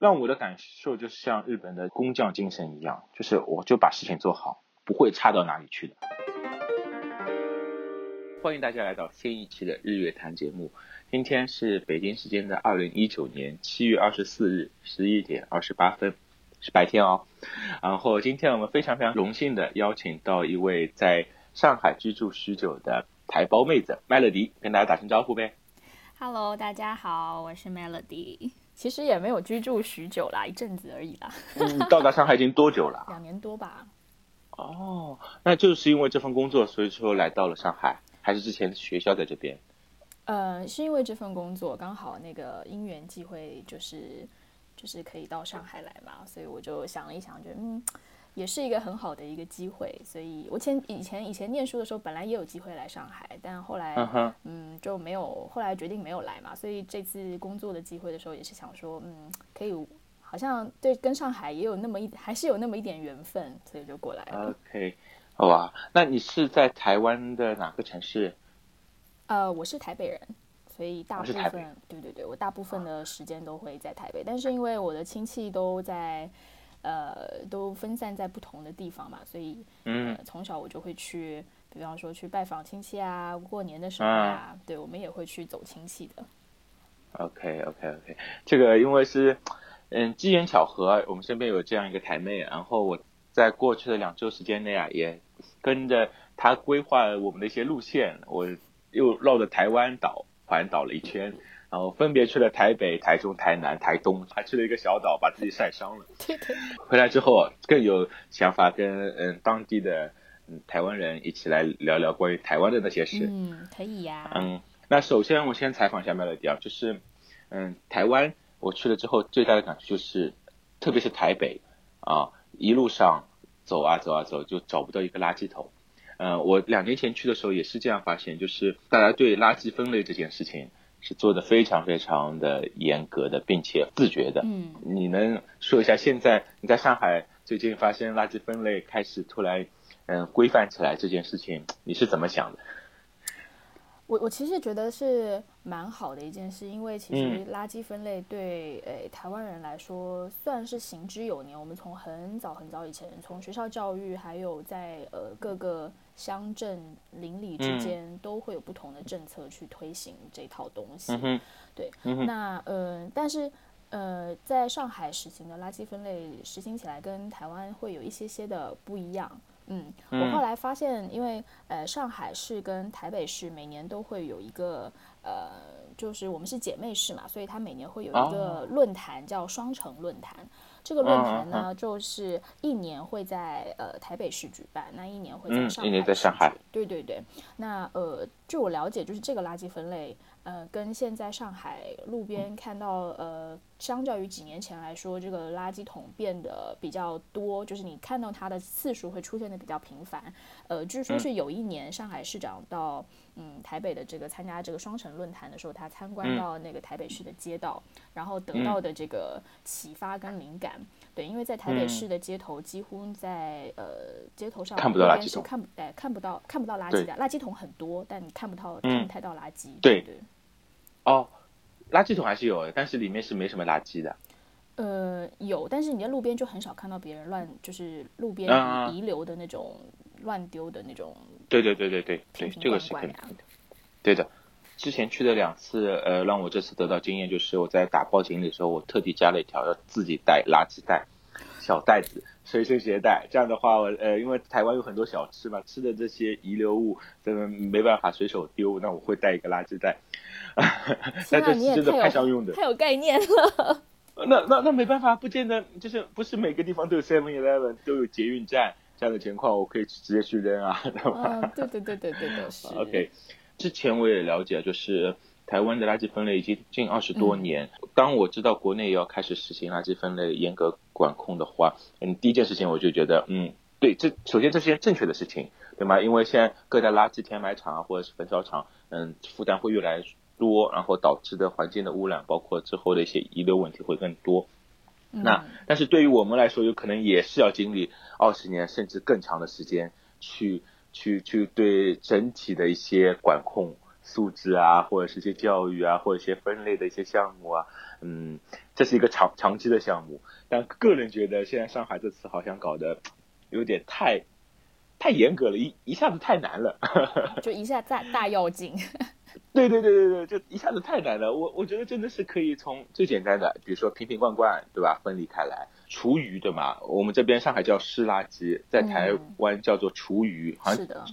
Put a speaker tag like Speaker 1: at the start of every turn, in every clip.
Speaker 1: 让我的感受就像日本的工匠精神一样，就是我就把事情做好，不会差到哪里去的。欢迎大家来到新一期的日月谈节目。今天是北京时间的二零一九年七月二十四日十一点二十八分，是白天哦。然后今天我们非常非常荣幸的邀请到一位在上海居住许久的台胞妹子 Melody，跟大家打声招呼呗。
Speaker 2: Hello，大家好，我是 Melody。其实也没有居住许久啦，一阵子而已啦。
Speaker 1: 嗯到达上海已经多久了？
Speaker 2: 两年多吧。
Speaker 1: 哦，那就是因为这份工作，所以说来到了上海，还是之前学校在这边？
Speaker 2: 呃，是因为这份工作刚好那个因缘际会，就是就是可以到上海来嘛，所以我就想了一想，觉得嗯。也是一个很好的一个机会，所以我前以前以前念书的时候，本来也有机会来上海，但后来嗯就没有，后来决定没有来嘛。所以这次工作的机会的时候，也是想说，嗯，可以好像对跟上海也有那么一还是有那么一点缘分，所以就过来了。
Speaker 1: OK，好吧，那你是在台湾的哪个城市？
Speaker 2: 呃，我是台北人，所以大部分对对对，我大部分的时间都会在台北，但是因为我的亲戚都在。呃，都分散在不同的地方嘛，所以，嗯，从小我就会去，比方说去拜访亲戚啊，过年的时候啊，对我们也会去走亲戚的。
Speaker 1: OK，OK，OK，这个因为是，嗯，机缘巧合，我们身边有这样一个台妹，然后我在过去的两周时间内啊，也跟着她规划我们的一些路线，我又绕着台湾岛环岛了一圈。然后分别去了台北、台中、台南、台东，还去了一个小岛，把自己晒伤了。回来之后更有想法，跟嗯当地的嗯台湾人一起来聊聊关于台湾的那些事。
Speaker 2: 嗯，可以呀。
Speaker 1: 嗯，那首先我先采访一下 Melody 啊，就是嗯台湾我去了之后最大的感觉就是，特别是台北啊，一路上走啊走啊走，就找不到一个垃圾桶。嗯，我两年前去的时候也是这样发现，就是大家对垃圾分类这件事情。是做的非常非常的严格的，并且自觉的。
Speaker 2: 嗯，
Speaker 1: 你能说一下现在你在上海最近发生垃圾分类开始突然嗯规范起来这件事情，你是怎么想的？
Speaker 2: 我我其实觉得是蛮好的一件事，因为其实垃圾分类对诶台湾人来说算是行之有年。我们从很早很早以前，从学校教育，还有在呃各个乡镇邻里之间，都会有不同的政策去推行这套东西。对，那呃，但是呃，在上海实行的垃圾分类实行起来跟台湾会有一些些的不一样。嗯，我后来发现，因为呃，上海市跟台北市每年都会有一个呃，就是我们是姐妹市嘛，所以它每年会有一个论坛叫双城论坛。这个论坛呢，就是一年会在呃台北市举办，那一年会在上海。
Speaker 1: 一年在上海。
Speaker 2: 对对对，那呃，据我了解，就是这个垃圾分类。呃，跟现在上海路边看到，呃，相较于几年前来说，这个垃圾桶变得比较多，就是你看到它的次数会出现的比较频繁。呃，据说是有一年上海市长到嗯台北的这个参加这个双城论坛的时候，他参观到那个台北市的街道，然后得到的这个启发跟灵感。对，因为在台北市的街头，几乎在呃街头上
Speaker 1: 看不到垃圾桶，
Speaker 2: 看不哎看不到看不到垃圾的，垃圾桶很多，但你看不到看不太到垃圾。
Speaker 1: 对
Speaker 2: 对。
Speaker 1: 哦，垃圾桶还是有，但是里面是没什么垃圾的。
Speaker 2: 呃，有，但是你在路边就很少看到别人乱，就是路边遗留的那种乱丢的那种。
Speaker 1: 对对对对对对，这个是肯定的。对的，之前去的两次，呃，让我这次得到经验就是我在打包行李的时候，我特地加了一条要自己带垃圾袋，小袋子随身携带。这样的话，我呃，因为台湾有很多小吃嘛，吃的这些遗留物，真的没办法随手丢，那我会带一个垃圾袋。
Speaker 2: 那这是
Speaker 1: 真的派上用的，
Speaker 2: 太有概念了。
Speaker 1: 那那那没办法，不见得就是不是每个地方都有 Seven Eleven 都有捷运站这样的情况，我可以直接去扔啊，对
Speaker 2: 吧？对对对对对对，是。
Speaker 1: OK，之前我也了解，就是台湾的垃圾分类已经近二十多年。当我知道国内也要开始实行垃圾分类严格管控的话，嗯，第一件事情我就觉得，嗯，对，这首先这是件正确的事情，对吗？因为现在各大垃圾填埋场啊，或者是焚烧厂，嗯，负担会越来越。多，然后导致的环境的污染，包括之后的一些遗留问题会更多。那但是对于我们来说，有可能也是要经历二十年甚至更长的时间，去去去对整体的一些管控素质啊，或者是一些教育啊，或者一些分类的一些项目啊，嗯，这是一个长长期的项目。但个人觉得，现在上海这次好像搞得有点太太严格了，一一下子太难了，
Speaker 2: 就一下大大要紧。
Speaker 1: 对对对对对，就一下子太难了。我我觉得真的是可以从最简单的，比如说瓶瓶罐罐，对吧？分离开来，厨余对吗？我们这边上海叫湿垃圾，在台湾叫做厨余，好像
Speaker 2: 是的。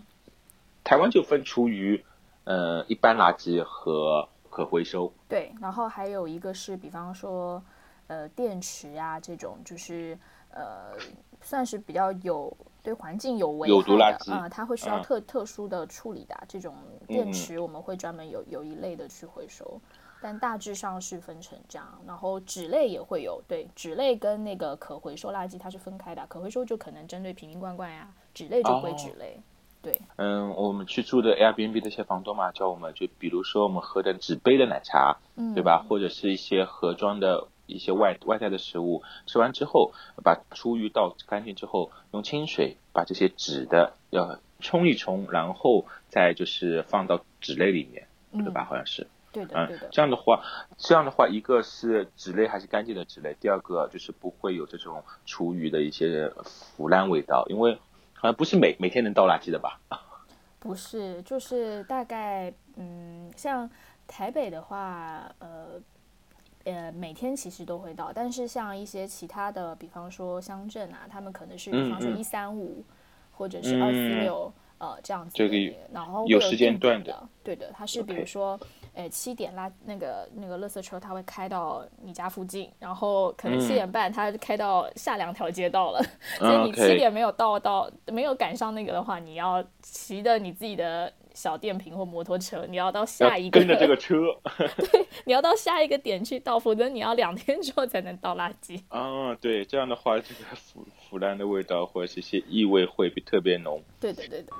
Speaker 1: 台湾就分厨余，呃，一般垃圾和可回收。
Speaker 2: 对，然后还有一个是，比方说，呃，电池呀这种，就是呃，算是比较有对环境有危害的啊，它会需要特特殊的处理的这种电池，我们会专门有有一类的去回收。但大致上是分成这样，然后纸类也会有，对，纸类跟那个可回收垃圾它是分开的，可回收就可能针对瓶瓶罐罐呀，纸类就归纸类。对，
Speaker 1: 嗯，我们去住的 Airbnb 的一些房东嘛，叫我们就比如说我们喝的纸杯的奶茶，嗯，对吧？或者是一些盒装的一些外外带的食物，吃完之后把厨余倒干净之后，用清水把这些纸的要冲一冲，然后再就是放到纸类里面，对吧？好像是，
Speaker 2: 对的，对的。
Speaker 1: 这样的话，这样的话，一个是纸类还是干净的纸类，第二个就是不会有这种厨余的一些腐烂味道，因为。好像，不是每每天能倒垃圾的吧？
Speaker 2: 不是，就是大概，嗯，像台北的话，呃，呃，每天其实都会到，但是像一些其他的，比方说乡镇啊，他们可能是，比方说一三五，或者是二四六，呃，这样子，然后
Speaker 1: 有时间段
Speaker 2: 的，对的，它是比如说。呃，七点拉那个那个垃圾车，它会开到你家附近，然后可能七点半它开到下两条街道了，所以你七点没有到到没有赶上那个的话，你要骑的你自己的小电瓶或摩托车，你要到下一
Speaker 1: 个跟着这个车，
Speaker 2: 对，你要到下一个点去倒，否则你要两天之后才能倒垃圾。
Speaker 1: 啊，对，这样的话，这个腐腐烂的味道或者是一些异味会特别浓。
Speaker 2: 对的，对的。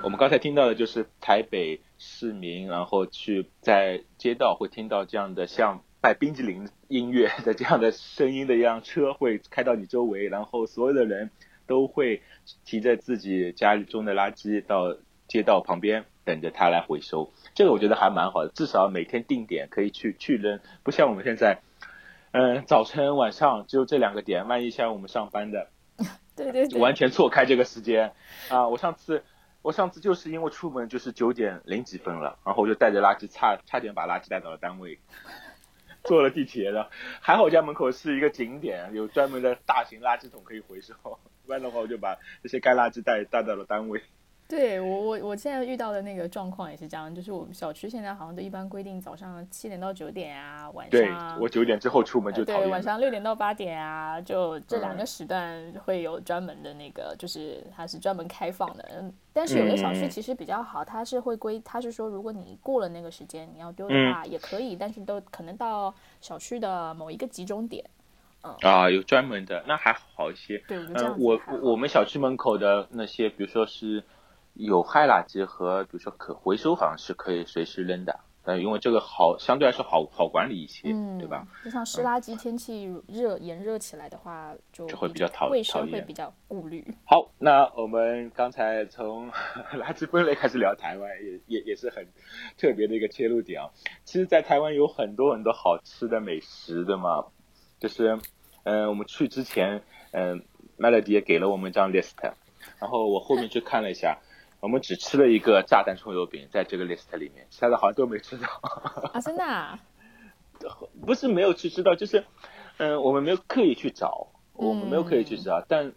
Speaker 1: 我们刚才听到的就是台北市民，然后去在街道会听到这样的像卖冰激凌音乐的这样的声音的一辆车会开到你周围，然后所有的人都会提着自己家里中的垃圾到街道旁边等着他来回收。这个我觉得还蛮好的，至少每天定点可以去去扔，不像我们现在，嗯，早晨晚上只有这两个点，万一像我们上班的，
Speaker 2: 对对，
Speaker 1: 完全错开这个时间啊！我上次。我上次就是因为出门就是九点零几分了，然后我就带着垃圾差差点把垃圾带到了单位，坐了地铁的，还好家门口是一个景点，有专门的大型垃圾桶可以回收，不然的话我就把这些干垃圾带带到了单位。
Speaker 2: 对我我我现在遇到的那个状况也是这样，就是我们小区现在好像都一般规定早上七点到九点啊，晚
Speaker 1: 上我九点之后出门就
Speaker 2: 对，晚上六点到八点啊，就这两个时段会有专门的那个，就是它是专门开放的。嗯，但是有的小区其实比较好，它是会规，它是说如果你过了那个时间你要丢的话也可以，但是都可能到小区的某一个集中点。嗯
Speaker 1: 啊，有专门的，那还好一些。
Speaker 2: 对，
Speaker 1: 嗯，我我们小区门口的那些，比如说是。有害垃圾和比如说可回收好像是可以随时扔的，呃，因为这个好相对来说好好管理一些，对吧？
Speaker 2: 就像湿垃圾，天气热炎热起来的话，就
Speaker 1: 会比较讨
Speaker 2: 卫生会比较顾虑。
Speaker 1: 好，那我们刚才从 垃圾分类开始聊台湾，也也也是很特别的一个切入点啊。其实，在台湾有很多很多好吃的美食的嘛，就是嗯，我们去之前，嗯，Melody 也给了我们一张 list，然后我后面去看了一下。我们只吃了一个炸弹葱油饼，在这个 list 里面，其他的好像都没吃到。
Speaker 2: 啊，真的？
Speaker 1: 不是没有去吃到，就是，嗯，我们没有刻意去找，我们没有刻意去找，但，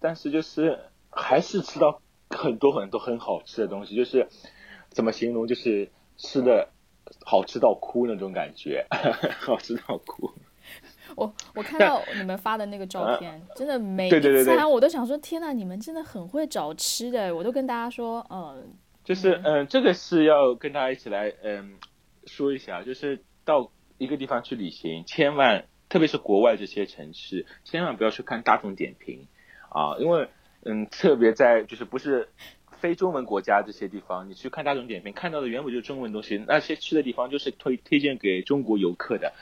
Speaker 1: 但是就是还是吃到很多很多很好吃的东西，就是怎么形容，就是吃的好吃到哭那种感觉，好吃到哭。
Speaker 2: 我我看到你们发的那个照片，真的每
Speaker 1: 一
Speaker 2: 餐我都想说，天呐，你们真的很会找吃的。我都跟大家说，嗯，
Speaker 1: 就是嗯，这个是要跟大家一起来嗯说一下，就是到一个地方去旅行，千万特别是国外这些城市，千万不要去看大众点评啊，因为嗯，特别在就是不是非中文国家这些地方，你去看大众点评看到的原本就是中文东西，那些去的地方就是推推荐给中国游客的，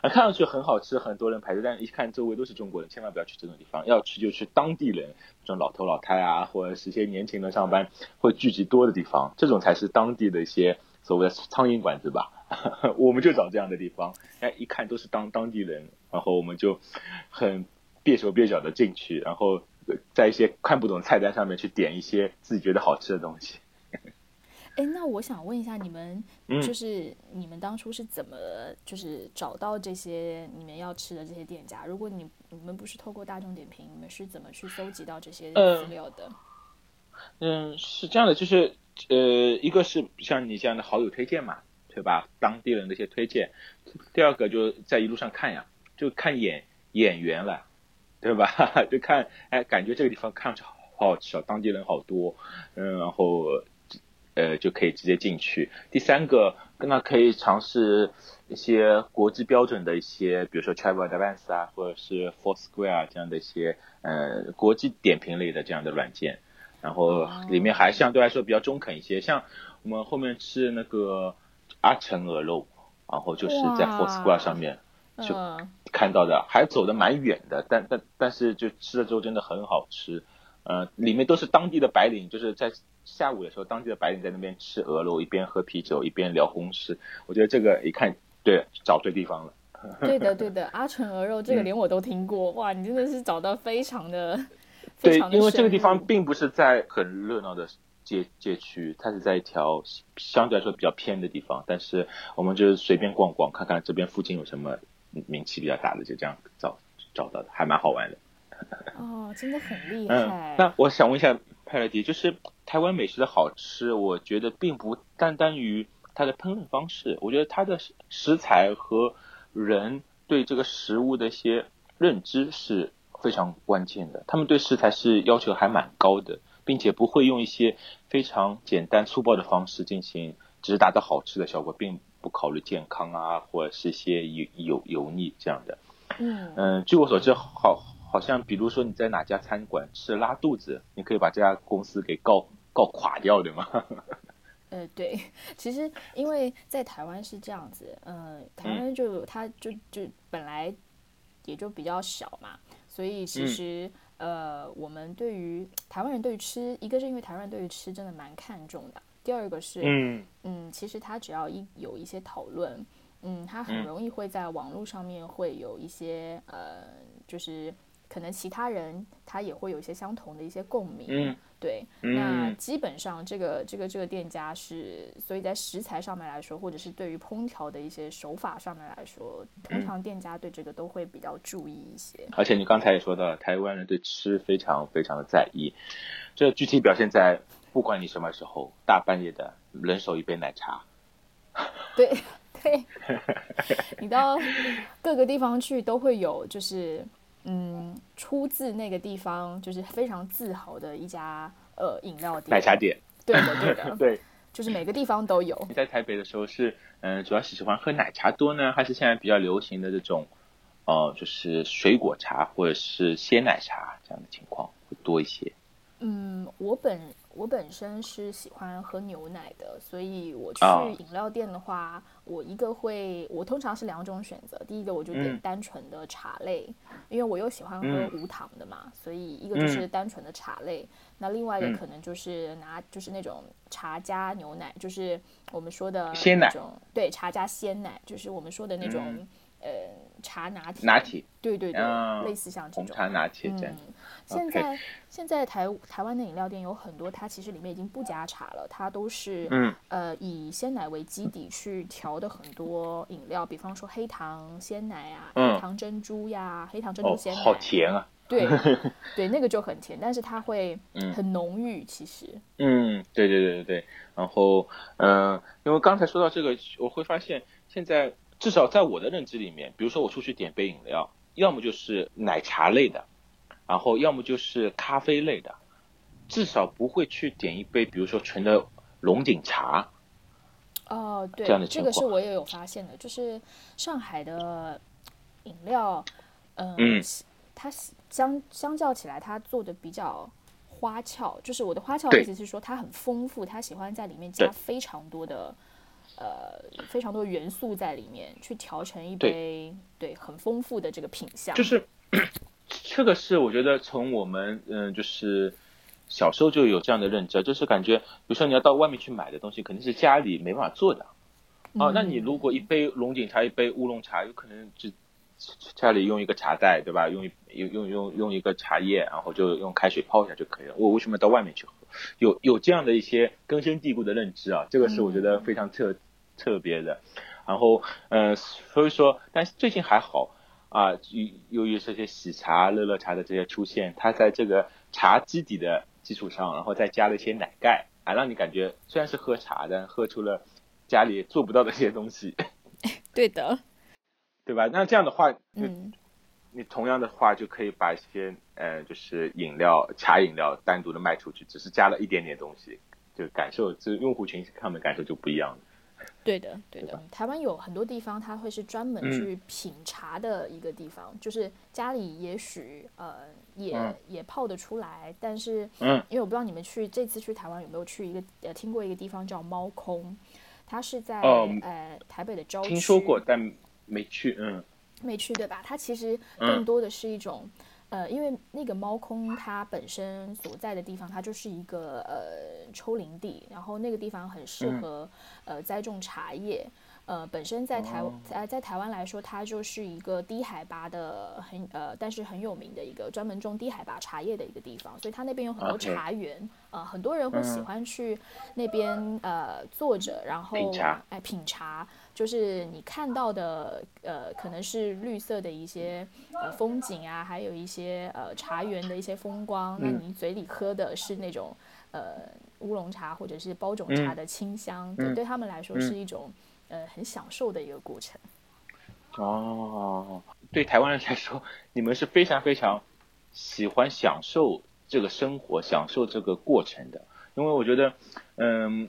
Speaker 1: 啊，看上去很好吃，很多人排队，但一看周围都是中国人，千万不要去这种地方，要去就去当地人，这种老头老太啊，或者是一些年轻人上班会聚集多的地方，这种才是当地的一些所谓的苍蝇馆子吧。我们就找这样的地方，哎，一看都是当当地人，然后我们就很蹩手蹩脚的进去，然后。在一些看不懂菜单上面去点一些自己觉得好吃的东西。
Speaker 2: 哎，那我想问一下，你们就是你们当初是怎么就是找到这些你们要吃的这些店家？如果你你们不是透过大众点评，你们是怎么去搜集到这些资料的？
Speaker 1: 嗯，是这样的，就是呃，一个是像你这样的好友推荐嘛，对吧？当地人的一些推荐。第二个就在一路上看呀，就看眼眼缘了。对吧？就看，哎，感觉这个地方看上去好好吃，当地人好多，嗯，然后，呃，就可以直接进去。第三个，那可以尝试一些国际标准的一些，比如说 Travel Advance 啊，或者是 Foursquare 这样的一些，呃，国际点评类的这样的软件。然后里面还相对来说比较中肯一些，像我们后面吃那个阿城鹅肉，然后就是在 Foursquare 上面。就看到的还走的蛮远的，但但但是就吃了之后真的很好吃，呃，里面都是当地的白领，就是在下午的时候，当地的白领在那边吃鹅肉，一边喝啤酒一边聊公事。我觉得这个一看对，找对地方了。
Speaker 2: 对的对的，阿纯鹅肉这个连我都听过，哇，你真的是找到非常的
Speaker 1: 对，因为这个地方并不是在很热闹的街街区，它是在一条相对来说比较偏的地方，但是我们就是随便逛逛，看看这边附近有什么。名气比较大的，就这样找找到的，还蛮好玩的。
Speaker 2: 哦，真的很厉害。
Speaker 1: 那我想问一下派乐迪，就是台湾美食的好吃，我觉得并不单单于它的烹饪方式，我觉得它的食材和人对这个食物的一些认知是非常关键的。他们对食材是要求还蛮高的，并且不会用一些非常简单粗暴的方式进行，只是达到好吃的效果，并。不考虑健康啊，或者是些油油油腻这样的。
Speaker 2: 嗯
Speaker 1: 嗯，据我所知，好好像比如说你在哪家餐馆吃拉肚子，你可以把这家公司给告告垮掉，对吗？
Speaker 2: 呃，对，其实因为在台湾是这样子，呃，台湾就它就就本来也就比较小嘛，所以其实呃，我们对于台湾人对于吃，一个是因为台湾人对于吃真的蛮看重的。第二个是，
Speaker 1: 嗯。
Speaker 2: 嗯，其实他只要一有一些讨论，嗯，他很容易会在网络上面会有一些呃，就是可能其他人他也会有一些相同的一些共鸣，
Speaker 1: 嗯，
Speaker 2: 对，那基本上这个这个这个店家是，所以在食材上面来说，或者是对于烹调的一些手法上面来说，通常店家对这个都会比较注意一些。
Speaker 1: 而且你刚才也说到，台湾人对吃非常非常的在意，这具体表现在。不管你什么时候，大半夜的，人手一杯奶茶。
Speaker 2: 对 对，你到各个地方去都会有，就是嗯，出自那个地方就是非常自豪的一家呃饮料店、
Speaker 1: 奶茶店。
Speaker 2: 对的对的，
Speaker 1: 对，
Speaker 2: 就是每个地方都有。
Speaker 1: 你在台北的时候是嗯，主要是喜欢喝奶茶多呢，还是现在比较流行的这种呃，就是水果茶或者是鲜奶茶这样的情况会多一些？
Speaker 2: 嗯，我本。我本身是喜欢喝牛奶的，所以我去饮料店的话，我一个会，我通常是两种选择。第一个我就点单纯的茶类，因为我又喜欢喝无糖的嘛，所以一个就是单纯的茶类。那另外一个可能就是拿就是那种茶加牛奶，就是我们说的
Speaker 1: 鲜奶，
Speaker 2: 对，茶加鲜奶，就是我们说的那种呃茶拿铁。
Speaker 1: 拿铁。
Speaker 2: 对对对，类似像这种
Speaker 1: 红茶拿铁这样。
Speaker 2: 现在现在台台湾的饮料店有很多，它其实里面已经不加茶了，它都是嗯呃以鲜奶为基底去调的很多饮料，比方说黑糖鲜奶啊，黑糖珍珠呀，黑糖珍珠鲜奶，
Speaker 1: 好甜啊！
Speaker 2: 对 对，那个就很甜，但是它会很浓郁，其实。
Speaker 1: 嗯，对对对对对。然后嗯，因为刚才说到这个，我会发现现在至少在我的认知里面，比如说我出去点杯饮料，要么就是奶茶类的。然后要么就是咖啡类的，至少不会去点一杯，比如说纯的龙井茶。
Speaker 2: 哦，对，
Speaker 1: 这
Speaker 2: 个是我也有发现的，就是上海的饮料，嗯，它相相较起来，它做的比较花俏，就是我的花俏的意思是说它很丰富，它喜欢在里面加非常多的呃非常多元素在里面，去调成一杯对很丰富的这个品相。
Speaker 1: 就是这个是我觉得从我们嗯就是小时候就有这样的认知，就是感觉比如说你要到外面去买的东西，肯定是家里没办法做的。哦，那你如果一杯龙井茶，一杯乌龙茶，有可能只家里用一个茶袋，对吧？用一用用用用一个茶叶，然后就用开水泡一下就可以了。我为什么到外面去喝？有有这样的一些根深蒂固的认知啊，这个是我觉得非常特特别的。然后，呃，所以说，但是最近还好啊，由由于这些喜茶、乐乐茶的这些出现，它在这个茶基底的基础上，然后再加了一些奶盖，啊，让你感觉虽然是喝茶，但喝出了。家里做不到的一些东西，
Speaker 2: 对的，
Speaker 1: 对吧？那这样的话，嗯，你同样的话就可以把一些呃，就是饮料、茶饮料单独的卖出去，只是加了一点点东西，就感受，这用户群他们感受就不一样了。
Speaker 2: 对的，对的。台湾有很多地方，它会是专门去品茶的一个地方，就是家里也许呃也也泡得出来，但是嗯，因为我不知道你们去这次去台湾有没有去一个呃听过一个地方叫猫空。它是在呃台北的郊区，
Speaker 1: 听说过但没去，嗯，
Speaker 2: 没去对吧？它其实更多的是一种，呃，因为那个猫空它本身所在的地方，它就是一个呃丘陵地，然后那个地方很适合呃栽种茶叶。呃，本身在台呃在台湾来说，它就是一个低海拔的很呃，但是很有名的一个专门种低海拔茶叶的一个地方，所以它那边有很多茶园，呃，很多人会喜欢去那边呃坐着，然后哎品茶，就是你看到的呃可能是绿色的一些呃风景啊，还有一些呃茶园的一些风光，那你嘴里喝的是那种呃乌龙茶或者是包种茶的清香，对对他们来说是一种。呃，很享受的一个过程。
Speaker 1: 哦，对台湾人来说，你们是非常非常喜欢享受这个生活、享受这个过程的。因为我觉得，嗯，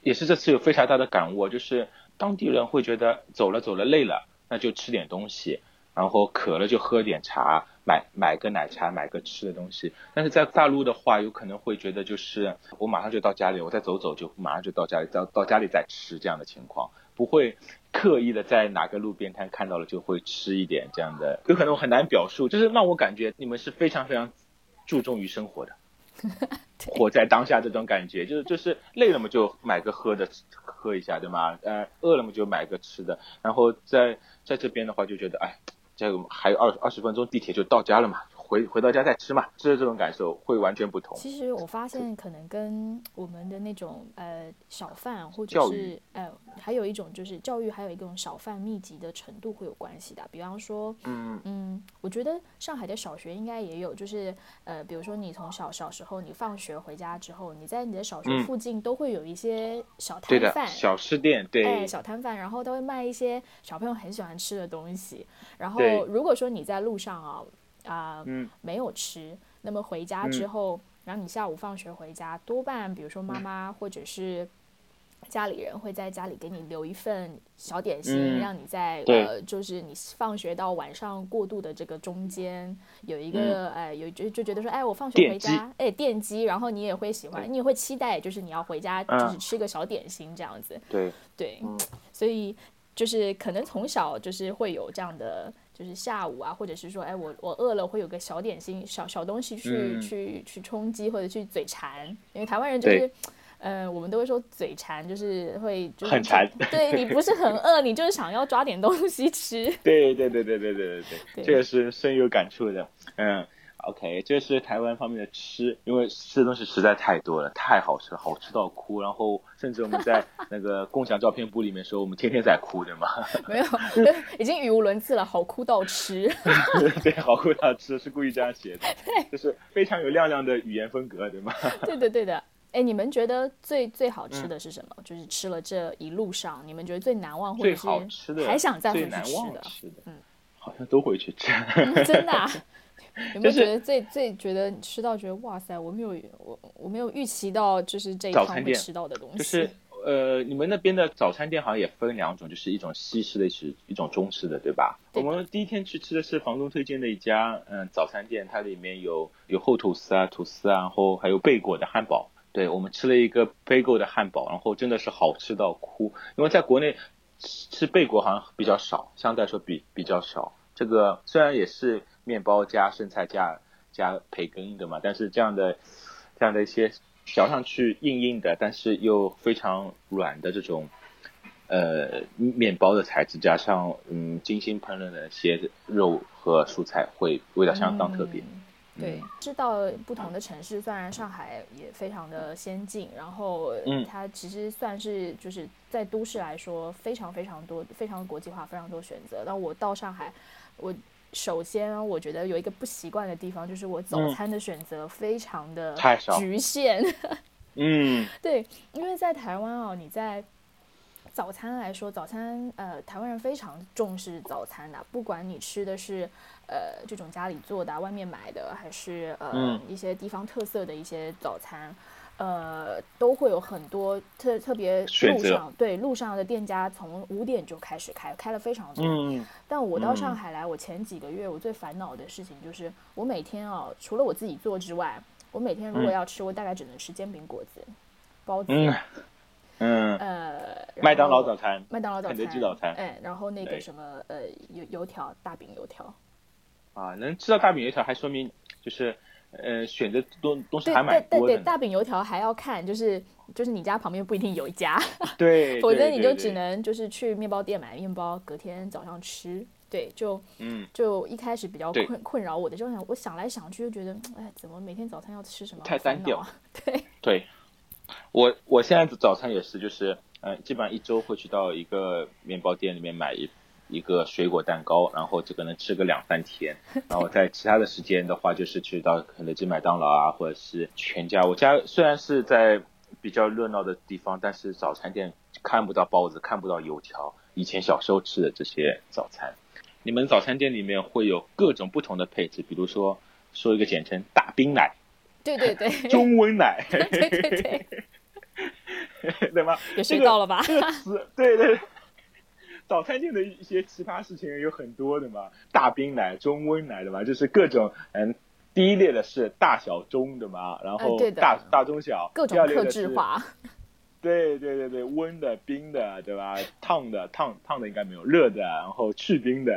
Speaker 1: 也是这次有非常大的感悟，就是当地人会觉得走了走了累了，那就吃点东西，然后渴了就喝点茶，买买个奶茶，买个吃的东西。但是在大陆的话，有可能会觉得就是我马上就到家里，我再走走就马上就到家里，到到家里再吃这样的情况。不会刻意的在哪个路边摊看到了就会吃一点这样的，有可能我很难表述，就是让我感觉你们是非常非常注重于生活的，活在当下这种感觉，就是就是累了嘛就买个喝的喝一下，对吗？呃，饿了嘛就买个吃的，然后在在这边的话就觉得，哎，这个还有二二十分钟地铁就到家了嘛。回回到家再吃嘛，吃的这种感受会完全不同。
Speaker 2: 其实我发现可能跟我们的那种呃小贩或者是呃还有一种就是教育，还有一种小贩密集的程度会有关系的。比方说，嗯嗯，我觉得上海的小学应该也有，就是呃，比如说你从小小时候你放学回家之后，你在你的小学附近都会有一些小摊贩、
Speaker 1: 小吃店，对，
Speaker 2: 小摊贩，然后都会卖一些小朋友很喜欢吃的东西。然后如果说你在路上啊。啊，没有吃。那么回家之后，然后你下午放学回家，多半比如说妈妈或者是家里人会在家里给你留一份小点心，让你在呃，就是你放学到晚上过渡的这个中间有一个哎，有就就觉得说，哎，我放学回家，哎，电击，然后你也会喜欢，你也会期待，就是你要回家就是吃个小点心这样子。
Speaker 1: 对。
Speaker 2: 对，所以就是可能从小就是会有这样的。就是下午啊，或者是说，哎，我我饿了，会有个小点心、小小东西去去去充饥，或者去嘴馋。因为台湾人就是，呃，我们都会说嘴馋，就是会就是
Speaker 1: 很馋。
Speaker 2: 对你不是很饿，你就是想要抓点东西吃。
Speaker 1: 对对对对对对对 对，这个是深有感触的，嗯。OK，这是台湾方面的吃，因为吃的东西实在太多了，太好吃了，好吃到哭。然后甚至我们在 那个共享照片簿里面说，我们天天在哭，对吗？
Speaker 2: 没有，已经语无伦次了，好哭到吃。
Speaker 1: 对，好哭到吃是故意这样写的，就是非常有亮亮的语言风格，对吗？
Speaker 2: 对的，对的。哎，你们觉得最最好吃的是什么？就是吃了这一路上，你们觉得最难忘或者是还想再回去吃的？
Speaker 1: 嗯，好像都会去吃。
Speaker 2: 真的。有没有觉得最最觉得吃到觉得哇塞，我没有我我没有预期到就是这一趟会吃到的东西。
Speaker 1: 就是呃，你们那边的早餐店好像也分两种，就是一种西式的，是一种中式的，对吧？我们第一天去吃的是房东推荐的一家嗯早餐店，它里面有有厚吐司啊、吐司啊，然后还有贝果的汉堡。对我们吃了一个贝果的汉堡，然后真的是好吃到哭，因为在国内吃吃贝果好像比较少，相对来说比比较少。这个虽然也是面包加生菜加加培根的嘛，但是这样的这样的一些。嚼上去硬硬的，但是又非常软的这种，呃，面包的材质，加上嗯精心烹饪的一些肉和蔬菜，会味道相当特别。
Speaker 2: 对，知道不同的城市，虽然上海也非常的先进，然后它其实算是就是在都市来说非常非常多、非常国际化、非常多选择。那我到上海，我。首先，我觉得有一个不习惯的地方，就是我早餐的选择非常的局限。
Speaker 1: 嗯，
Speaker 2: 对，因为在台湾哦，你在早餐来说，早餐呃，台湾人非常重视早餐的，不管你吃的是呃这种家里做的、外面买的，还是呃一些地方特色的一些早餐。呃，都会有很多特特别路上对路上的店家从五点就开始开，开了非常多。嗯，但我到上海来，我前几个月我最烦恼的事情就是，我每天哦，除了我自己做之外，我每天如果要吃，我大概只能吃煎饼果子、包子。
Speaker 1: 嗯，呃，麦当劳早餐、
Speaker 2: 麦当劳早餐、
Speaker 1: 肯德基早餐，
Speaker 2: 哎，然后那个什么呃油油条、大饼油条。
Speaker 1: 啊，能吃到大饼油条，还说明就是。呃，选择东东西还蛮多的。
Speaker 2: 对对对，大饼油条还要看，就是就是你家旁边不一定有一家，
Speaker 1: 对，
Speaker 2: 否则你就只能就是去面包店买面包，隔天早上吃。对，就嗯，就一开始比较困困扰我的，就想我想来想去就觉得，哎，怎么每天早餐要吃什么？
Speaker 1: 太单调。
Speaker 2: 对
Speaker 1: 对，我我现在早餐也是，就是嗯，基本上一周会去到一个面包店里面买一。一个水果蛋糕，然后这个能吃个两三天。然后在其他的时间的话，就是去到肯德基、麦当劳啊，或者是全家。我家虽然是在比较热闹的地方，但是早餐店看不到包子，看不到油条。以前小时候吃的这些早餐，你们早餐店里面会有各种不同的配置，比如说说一个简称大冰奶，
Speaker 2: 对对对，
Speaker 1: 中温奶，
Speaker 2: 对对对，
Speaker 1: 对吗？
Speaker 2: 也睡到了吧？
Speaker 1: 这个词，对对。早餐店的一些奇葩事情有很多的嘛，大冰奶、中温奶的嘛，就是各种嗯，第一列的是大小中的嘛，然后大大中小，
Speaker 2: 各种克制化。
Speaker 1: 对对对对，温的、冰的，对吧？烫的、烫烫的应该没有，热的，然后去冰的，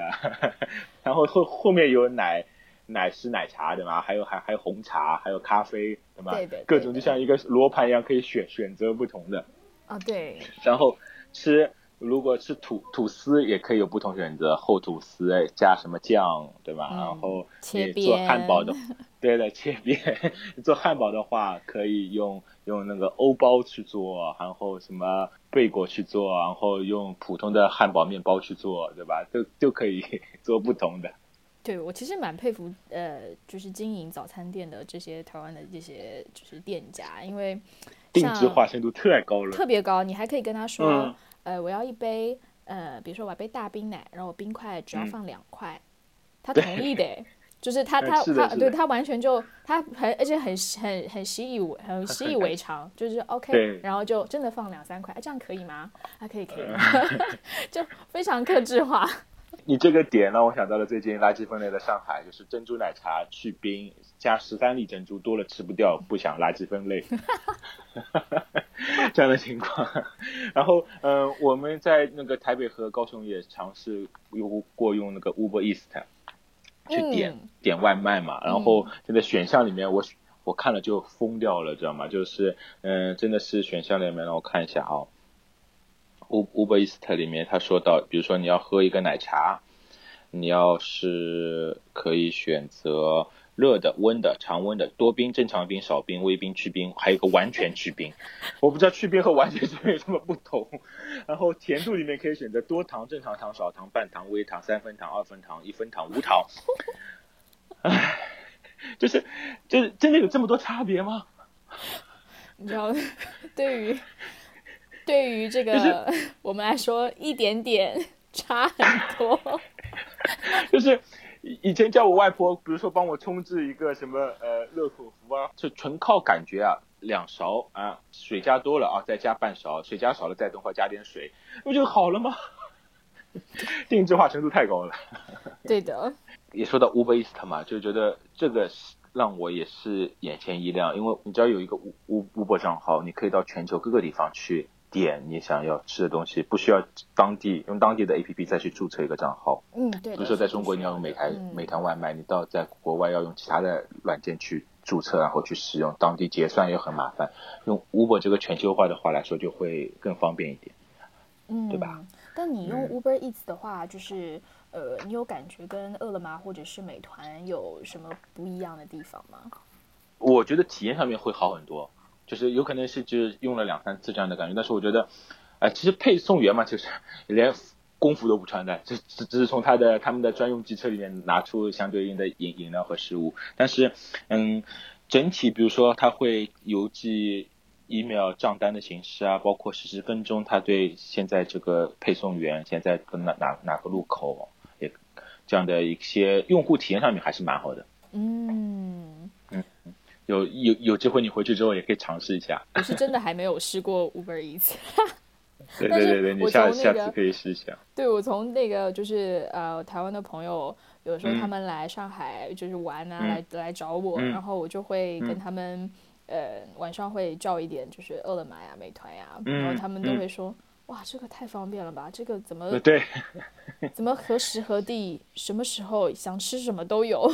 Speaker 1: 然后后后面有奶奶是奶茶对吧？还有还还有红茶，还有咖啡对吧？
Speaker 2: 对对，
Speaker 1: 各种就像一个罗盘一样，可以选选择不同的。
Speaker 2: 啊，对。
Speaker 1: 然后吃。如果是吐吐司，也可以有不同选择，厚吐司加什么酱，对吧？然后你做汉堡的，对的，切边。做汉堡的话，可以用用那个欧包去做，然后什么贝果去做，然后用普通的汉堡面包去做，对吧？都就可以做不同的。
Speaker 2: 对我其实蛮佩服，呃，就是经营早餐店的这些台湾的这些就是店家，因为
Speaker 1: 定制化程度太高了，
Speaker 2: 特别高。你还可以跟他说。呃，我要一杯，呃，比如说我要杯大冰奶，然后冰块只要放两块，他同意的，就是他他他对他完全就他很而且很很很习以为很习以为 常，就是 OK，然后就真的放两三块，这样可以吗？啊可以可以，就非常克制化。
Speaker 1: 你这个点让我想到了最近垃圾分类的上海，就是珍珠奶茶去冰加十三粒珍珠，多了吃不掉，不想垃圾分类，这样的情况。然后，嗯，我们在那个台北和高雄也尝试用过用那个 Uber East 去点点外卖嘛。然后，现在选项里面，我我看了就疯掉了，知道吗？就是，嗯，真的是选项里面，让我看一下啊。乌 Uber East 里面他说到，比如说你要喝一个奶茶，你要是可以选择热的、温的、常温的、多冰、正常冰、少冰、微冰、去冰，还有一个完全去冰。我不知道去冰和完全去冰有什么不同。然后甜度里面可以选择多糖、正常糖、少糖、半糖、微糖、三分糖、二分糖、一分糖、无糖。唉，就是就是真的有这么多差别吗？
Speaker 2: 你知道，对于。对于这个我们来说，一点点 差很多。
Speaker 1: 就是以前叫我外婆，比如说帮我冲制一个什么呃热口福啊，就纯靠感觉啊，两勺啊，水加多了啊，再加半勺，水加少了再等会加点水，不就好了吗？定制化程度太高了。
Speaker 2: 对的。
Speaker 1: 也说到 Uber Eats 嘛，就觉得这个让我也是眼前一亮，因为你只要有一个 U Uber 账号，你可以到全球各个地方去。点你想要吃的东西，不需要当地用当地的 A P P 再去注册一个账号。
Speaker 2: 嗯，对。
Speaker 1: 比如说在中国你要用美团美团外卖，你到在国外要用其他的软件去注册，然后去使用，当地结算也很麻烦。用 Uber 这个全球化的话来说，就会更方便一点。
Speaker 2: 嗯，
Speaker 1: 对吧？
Speaker 2: 但你用 Uber Eats 的话，就是呃，你有感觉跟饿了么或者是美团有什么不一样的地方吗？
Speaker 1: 我觉得体验上面会好很多。就是有可能是就是用了两三次这样的感觉，但是我觉得，哎，其实配送员嘛，就是 连工服都不穿的，只只只是从他的他们的专用机车里面拿出相对应的饮饮料和食物。但是，嗯，整体比如说他会邮寄 email 账单的形式啊，包括实时分钟，他对现在这个配送员现在跟哪哪哪个路口也这样的一些用户体验上面还是蛮好的。
Speaker 2: 嗯。
Speaker 1: 有有有机会，你回去之后也可以尝试一下。
Speaker 2: 我是真的还没有试过 Uber Eats，
Speaker 1: 对对对对，你下下次可以试一下。
Speaker 2: 对，我从那个就是呃台湾的朋友，有时候他们来上海就是玩啊，来来找我，然后我就会跟他们呃晚上会叫一点，就是饿了么呀、美团呀，然后他们都会说哇，这个太方便了吧，这个怎么
Speaker 1: 对？
Speaker 2: 怎么何时何地什么时候想吃什么都有？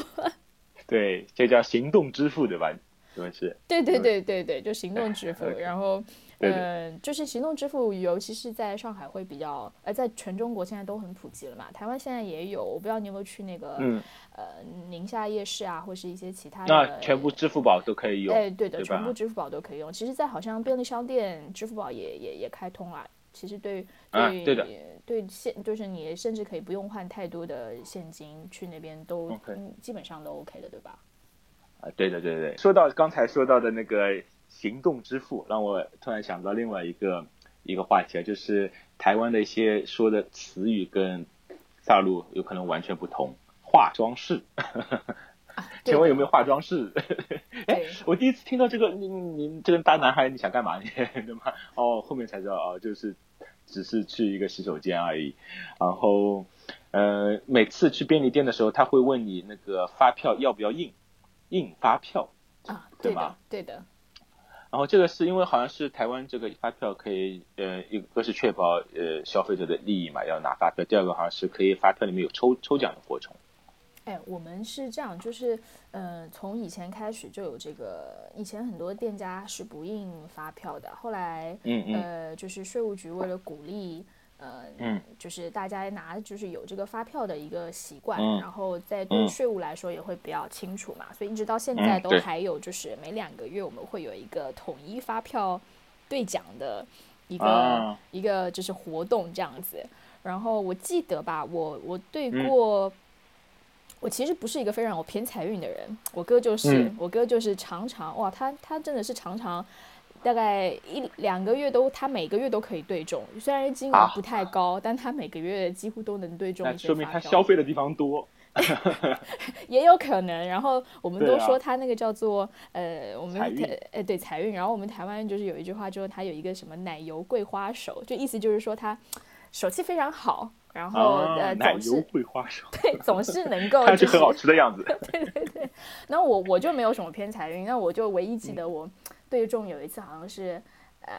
Speaker 1: 对，这叫行动支付，对吧？是不是？
Speaker 2: 对对对对对，就行动支付。然后，嗯，就是行动支付，尤其是在上海会比较，呃，在全中国现在都很普及了嘛。台湾现在也有，我不知道你有没有去那个，嗯呃，宁夏夜市啊，或是一些其他的。
Speaker 1: 那全部支付宝都可以用。
Speaker 2: 哎，对的，全部支付宝都可以用。其实，在好像便利商店，支付宝也也也开通了。其实对对
Speaker 1: 对的，
Speaker 2: 对现就是你甚至可以不用换太多的现金去那边都基本上都 OK 的，对吧？
Speaker 1: 啊，对的对对。说到刚才说到的那个行动支付，让我突然想到另外一个一个话题啊，就是台湾的一些说的词语跟大陆有可能完全不同。化妆室，请问有没有化妆室？哎，我第一次听到这个，你你这个大男孩你想干嘛？你对吗？哦，后面才知道哦，就是只是去一个洗手间而已。然后，呃，每次去便利店的时候，他会问你那个发票要不要印，印发票
Speaker 2: 啊，
Speaker 1: 对吗？
Speaker 2: 对的。
Speaker 1: 然后这个是因为好像是台湾这个发票可以，呃，一个是确保呃消费者的利益嘛，要拿发票；第二个好像是可以发票里面有抽抽奖的过程。
Speaker 2: 哎，我们是这样，就是，嗯，从以前开始就有这个，以前很多店家是不印发票的，后来，
Speaker 1: 嗯
Speaker 2: 嗯，呃，就是税务局为了鼓励，呃，
Speaker 1: 嗯，
Speaker 2: 就是大家拿就是有这个发票的一个习惯，然后在对税务来说也会比较清楚嘛，所以一直到现在都还有，就是每两个月我们会有一个统一发票兑奖的一个一个就是活动这样子，然后我记得吧，我我对过。我其实不是一个非常有偏财运的人，我哥就是，我哥就是常常哇，他他真的是常常，大概一两个月都，他每个月都可以对中，虽然金额不太高，但他每个月几乎都能对中一些
Speaker 1: 说明他消费的地方多，
Speaker 2: 也有可能。然后我们都说他那个叫做呃，我们台呃对财运，然后我们台湾就是有一句话，就是他有一个什么奶油桂花手，就意思就是说他手气非常好。然后呃，总是
Speaker 1: 桂花手，
Speaker 2: 对，总是能 够
Speaker 1: 看上去很好吃的样子。
Speaker 2: 对对对，那我我就没有什么偏财运，那我就唯一记得我对中有一次好像是呃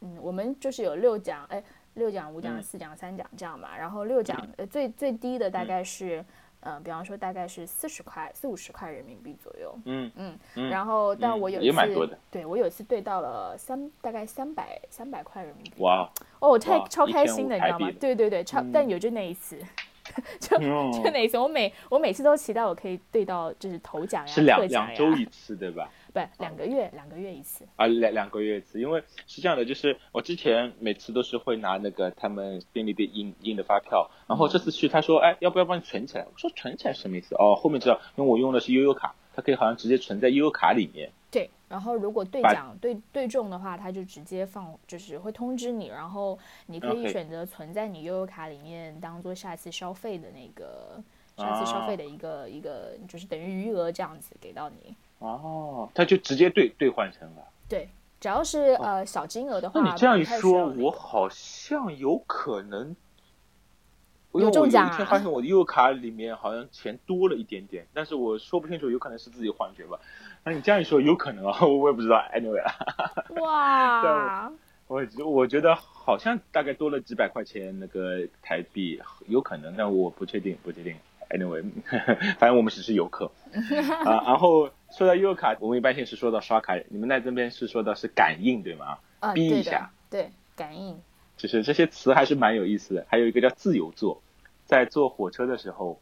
Speaker 2: 嗯，我们就是有六奖，哎，六奖、五奖、四奖、三奖这样吧，然后六奖呃最最低的大概是。嗯，比方说大概是四十块、四五十块人民币左右。
Speaker 1: 嗯
Speaker 2: 嗯，然后但我有一
Speaker 1: 次，
Speaker 2: 对我有一次兑到了三，大概三百三百块人民币。
Speaker 1: 哇！
Speaker 2: 哦，我太超开心的，你知道吗？对对对，超，但有就那一次，就就那一次，我每我每次都期待我可以兑到就是头奖呀、
Speaker 1: 是两两周一次，对吧？
Speaker 2: 不，两个月，两个月一次。
Speaker 1: 啊，两两个月一次，因为是这样的，就是我之前每次都是会拿那个他们便利店印印的发票，然后这次去他说，哎，要不要帮你存起来？我说存起来什么意思？哦，后面知道，因为我用的是悠悠卡，它可以好像直接存在悠悠卡里面。
Speaker 2: 对，然后如果兑奖兑兑中的话，他就直接放，就是会通知你，然后你可以选择存在你悠悠卡里面，当做下次消费的那个下次消费的一个一个，就是等于余额这样子给到你。
Speaker 1: 哦，他就直接兑兑换成了。
Speaker 2: 对，只要是呃小金额的话，
Speaker 1: 那你这样一说，我好像有可能。
Speaker 2: 有
Speaker 1: 因为我有一
Speaker 2: 中奖啊
Speaker 1: 天发现我的优卡里面好像钱多了一点点，但是我说不清楚，有可能是自己幻觉吧。那你这样一说，有可能啊，我也不知道。Anyway 啊，
Speaker 2: 哇，
Speaker 1: 我我觉得好像大概多了几百块钱那个台币，有可能，但我不确定，不确定。Anyway，反正我们只是游客啊。然后说到悠游卡，我们一般性是说到刷卡，你们那这边是说的是感应对吗？
Speaker 2: 啊，
Speaker 1: 逼一下，
Speaker 2: 对，感应，
Speaker 1: 就是这些词还是蛮有意思的。还有一个叫自由座，在坐火车的时候，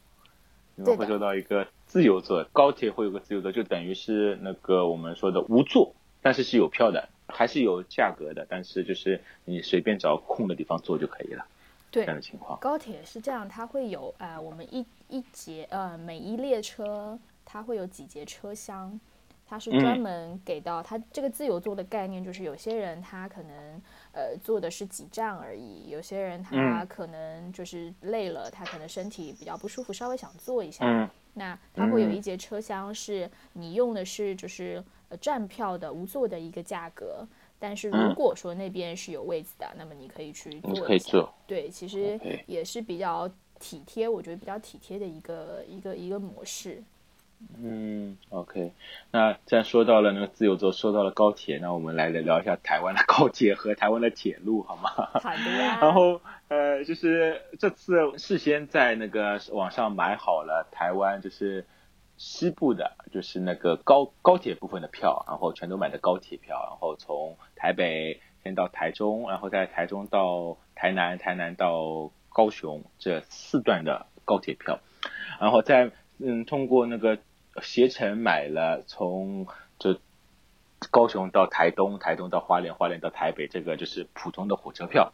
Speaker 1: 你们会说到一个自由座，高铁会有个自由座，就等于是那个我们说的无座，但是是有票的，还是有价格的，但是就是你随便找空的地方坐就可以了，
Speaker 2: 对这
Speaker 1: 样，的情况。
Speaker 2: 高铁是这样，它会有呃，我们一一节呃，每一列车它会有几节车厢，它是专
Speaker 1: 嗯
Speaker 2: 门给到、它这个自由座的概念，就是有些人他可能呃坐的是几站而已，有些人他
Speaker 1: 嗯
Speaker 2: 可能就是累了，他可能身体比较不舒服，稍微想坐一下，
Speaker 1: 嗯
Speaker 2: 那它会有
Speaker 1: 嗯
Speaker 2: 一节车厢是你用的是就是呃站票的无座的一个价格。但是如
Speaker 1: 嗯
Speaker 2: 果说那边是有位子的，那么你可以去坐一下
Speaker 1: 可以坐。
Speaker 2: 对，其实也是比较体贴，我觉得比较体贴的一个一个一个模式。
Speaker 1: 嗯，OK，那既然说到了那个自由座，说到了高铁，那我们来聊一下台湾的高铁和台湾的铁路，好吗？
Speaker 2: 好的呀。
Speaker 1: 然后呃，就是这次事先在那个网上买好了台湾就是西部的，就是那个高高铁部分的票，然后全都买的高铁票，然后从台北先到台中，然后在台中到台南，台南到高雄这四段的高铁票，然后再嗯通过那个携程买了从这高雄到台东，台东到花莲，花莲到台北，这个就是普通的火车票。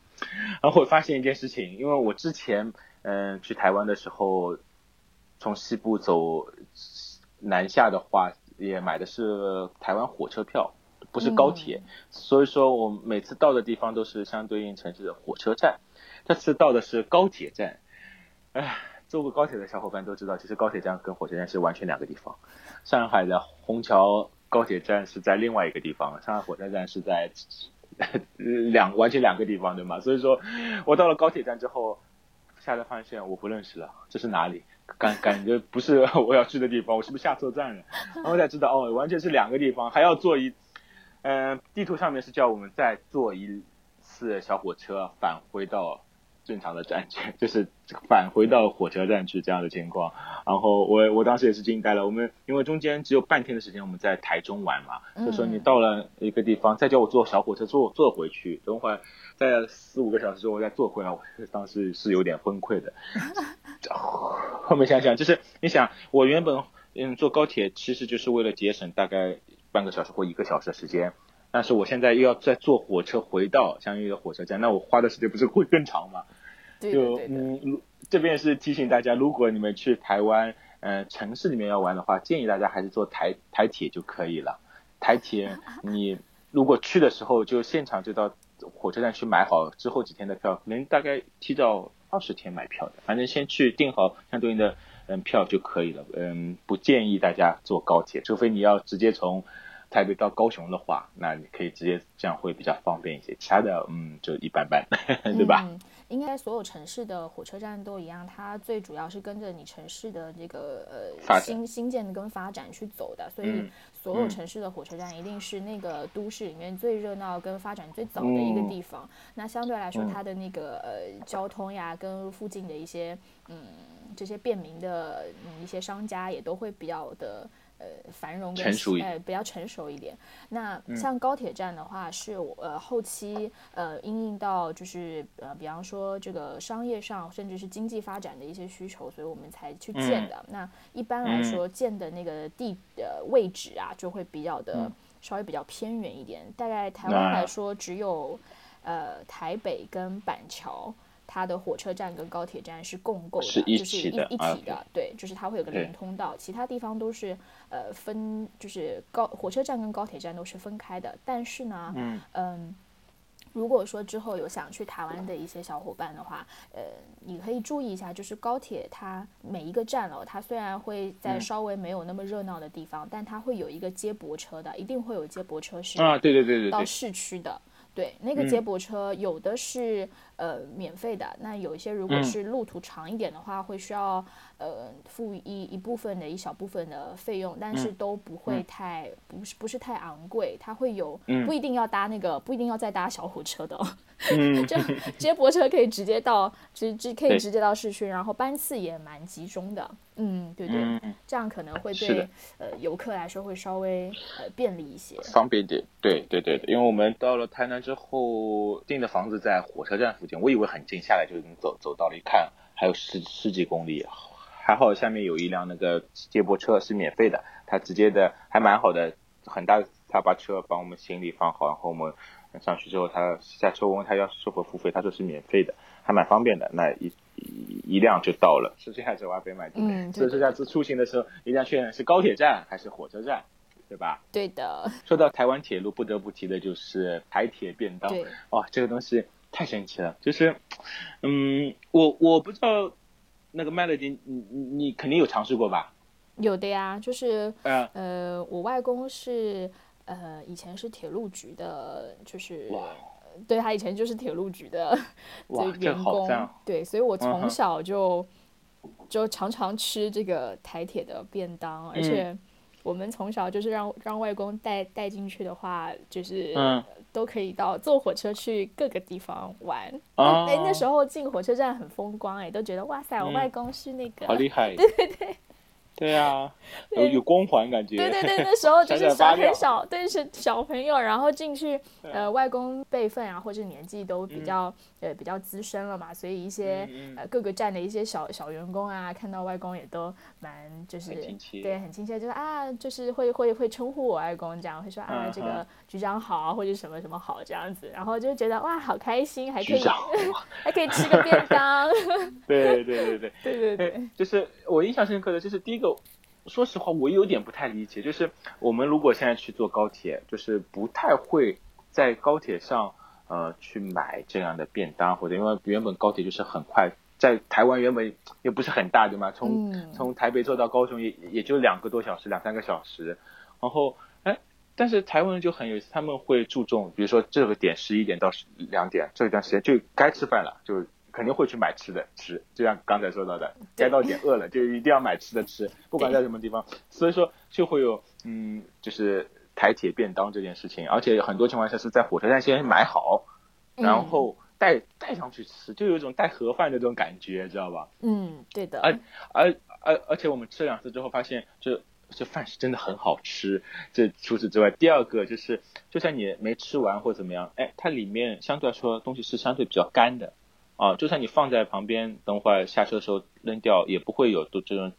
Speaker 1: 然后我发现一件事情，因为我之前嗯去台湾的时候，从西部走南下的话，也买的是台湾火车票，不是高铁，所以说我每次到的地方都是相对应城市的火车站。这次到的是高铁站，唉，坐过高铁的小伙伴都知道，其实高铁站跟火车站是完全两个地方。上海的虹桥高铁站是在另外一个地方，上海火车站是在两完全两个地方，对吗？所以说我到了高铁站之后，下来发现我不认识了，这是哪里？感感觉不是我要去的地方，我是不是下错站了？然后才知道哦，完全是两个地方，还要坐一，嗯、地图上面是叫我们再坐一次小火车返回到正常的站去，就是返回到火车站去这样的情况。然后我我当时也是惊呆了，我们因为中间只有半天的时间我们在台中玩嘛，就说你到了一个地方，再叫我坐小火车坐坐回去，等会儿再四五个小时之后再坐回来，我当时是有点崩溃的。后面想想，就是你想，我原本嗯坐高铁其实就是为了节省大概半个小时或一个小时的时间，但是我现在又要再坐火车回到相应的火车站，那我花的时间不是会更长吗？就嗯，如这边是提醒大家，如果你们去台湾，呃，城市里面要玩的话，建议大家还是坐台台铁就可以了。台铁 你如果去的时候就现场就到火车站去买好之后几天的票，可能大概提早二十天买票的，反正先去订好相对应的嗯票就可以了。嗯，不建议大家坐高铁，除非你要直接从台北到高雄的话，那你可以直接这样会比较方便一些。其他的嗯就一般般，对吧？
Speaker 2: 嗯，应该所有城市的火车站都一样，它最主要是跟着你城市的这个呃新新建跟发展去走的，所以
Speaker 1: 嗯
Speaker 2: 所有
Speaker 1: 嗯
Speaker 2: 城市的火车站一定是那个都市里面最热闹跟发展最早的一个
Speaker 1: 嗯
Speaker 2: 地方。那相对来说，
Speaker 1: 嗯
Speaker 2: 它的那个呃交通呀，跟附近的一些嗯这些便民的嗯一些商家也都会比较的。呃，繁荣跟呃比较成熟一点。那
Speaker 1: 嗯
Speaker 2: 像高铁站的话，是我呃后期呃因应到就是呃比方说这个商业上甚至是经济发展的一些需求，所以我们才去建的。那一般来说建的那个地呃位置啊，就会比较的、
Speaker 1: 嗯
Speaker 2: 稍微比较偏远一点。大概台湾来说，只有呃台北跟板桥。它的火车站跟高铁站是共构的，
Speaker 1: 是一
Speaker 2: 就是一一
Speaker 1: 啊
Speaker 2: 体的，对，就是它会有个连通道，其他地方都是呃分，就是高火车站跟高铁站都是分开的。但是呢，
Speaker 1: 嗯
Speaker 2: 嗯，如果说之后有想去台湾的一些小伙伴的话，呃，你可以注意一下，就是高铁它每一个站哦，它虽然会在稍微没有那么热闹的地方，但它会有一个接驳车的，一定会有接驳车是
Speaker 1: 啊，对对对对，
Speaker 2: 到市区的。对，那个接驳车有的是呃免费的，那有一些如果是路途长一点的话，会需要呃付一一部分的一小部分的费用，但是都不会太不是不是太昂贵，它会有不一定要搭那个不一定要再搭小火车的，就接驳车可以直接到直直可以直接到市区，然后班次也蛮集中的，嗯，对对，这样可能会对呃游客来说会稍微呃便利一些，
Speaker 1: 方便点，对对对对，因为我们到了台南。之后订的房子在火车站附近，我以为很近，下来就已经走走到了，一看还有十十几公里，还好下面有一辆那个接驳车是免费的，他直接的还蛮好的，很大，他把车把我们行李放好，然后我们上去之后，他下车问他要是否付费，他说是免费的，还蛮方便的，那一一辆就到了。是这样子，我还没买
Speaker 2: 嗯，
Speaker 1: 所以说下次出行的时候一定要确认是高铁站还是火车站。对吧？
Speaker 2: 对的。
Speaker 1: 说到台湾铁路，不得不提的就是台铁便当。哇，这个东西太神奇了。就是，嗯，我我不知道那个麦乐迪，你你你肯定有尝试过吧？
Speaker 2: 有的呀，就是呃，我外公是呃以前是铁路局的，就是对他以前就是铁路局的 员工，对，所以我从小就就常常吃这个台铁的便当，而且。我们从小就是让让外公带带进去的话，就是都可以到坐火车去各个地方玩。哎，那时候进火车站很风光，哎，都觉得哇塞，我外公是那个
Speaker 1: 好厉害。
Speaker 2: 对对对。
Speaker 1: 对啊，有有光环感觉。
Speaker 2: 对对对，那时候就是小很小，对是小朋友，然后进去，呃，外公辈分啊，或者年纪都比较呃比较资深了嘛，所以一些呃各个站的一些小小员工啊，看到外公也都蛮就是对很亲切，就是啊，就是会会会称呼我外公这样，会说啊这个局长好啊，或者什么什么好这样子，然后就觉得哇好开心，还可以还可以吃个便当。
Speaker 1: 对对对对
Speaker 2: 对对对，
Speaker 1: 就是我印象深刻的就是第一个。说实话，我有点不太理解，就是我们如果现在去坐高铁，就是不太会在高铁上呃去买这样的便当，或者因为原本高铁就是很快，在台湾原本也不是很大，对吗？从从台北坐到高雄也也就两个多小时，两三个小时。然后哎，但是台湾人就很有意思，他们会注重，比如说这个点十一点到两点这一段时间就该吃饭了，就。肯定会去买吃的吃，就像刚才说到的，该到点饿了就一定要买吃的吃，不管在什么地方。所以说就会有嗯，就是台铁便当这件事情，而且很多情况下是在火车站先买好，然后带带上去吃，就有一种带盒饭的这种感觉，知道吧？
Speaker 2: 嗯，对的。
Speaker 1: 而而而而且我们吃了两次之后发现，这这饭是真的很好吃。这除此之外，第二个就是，就算你没吃完或怎么样，哎，它里面相对来说东西是相对比较干的。啊，就算你放在旁边，等会儿下车的时候扔掉，也不会有都这种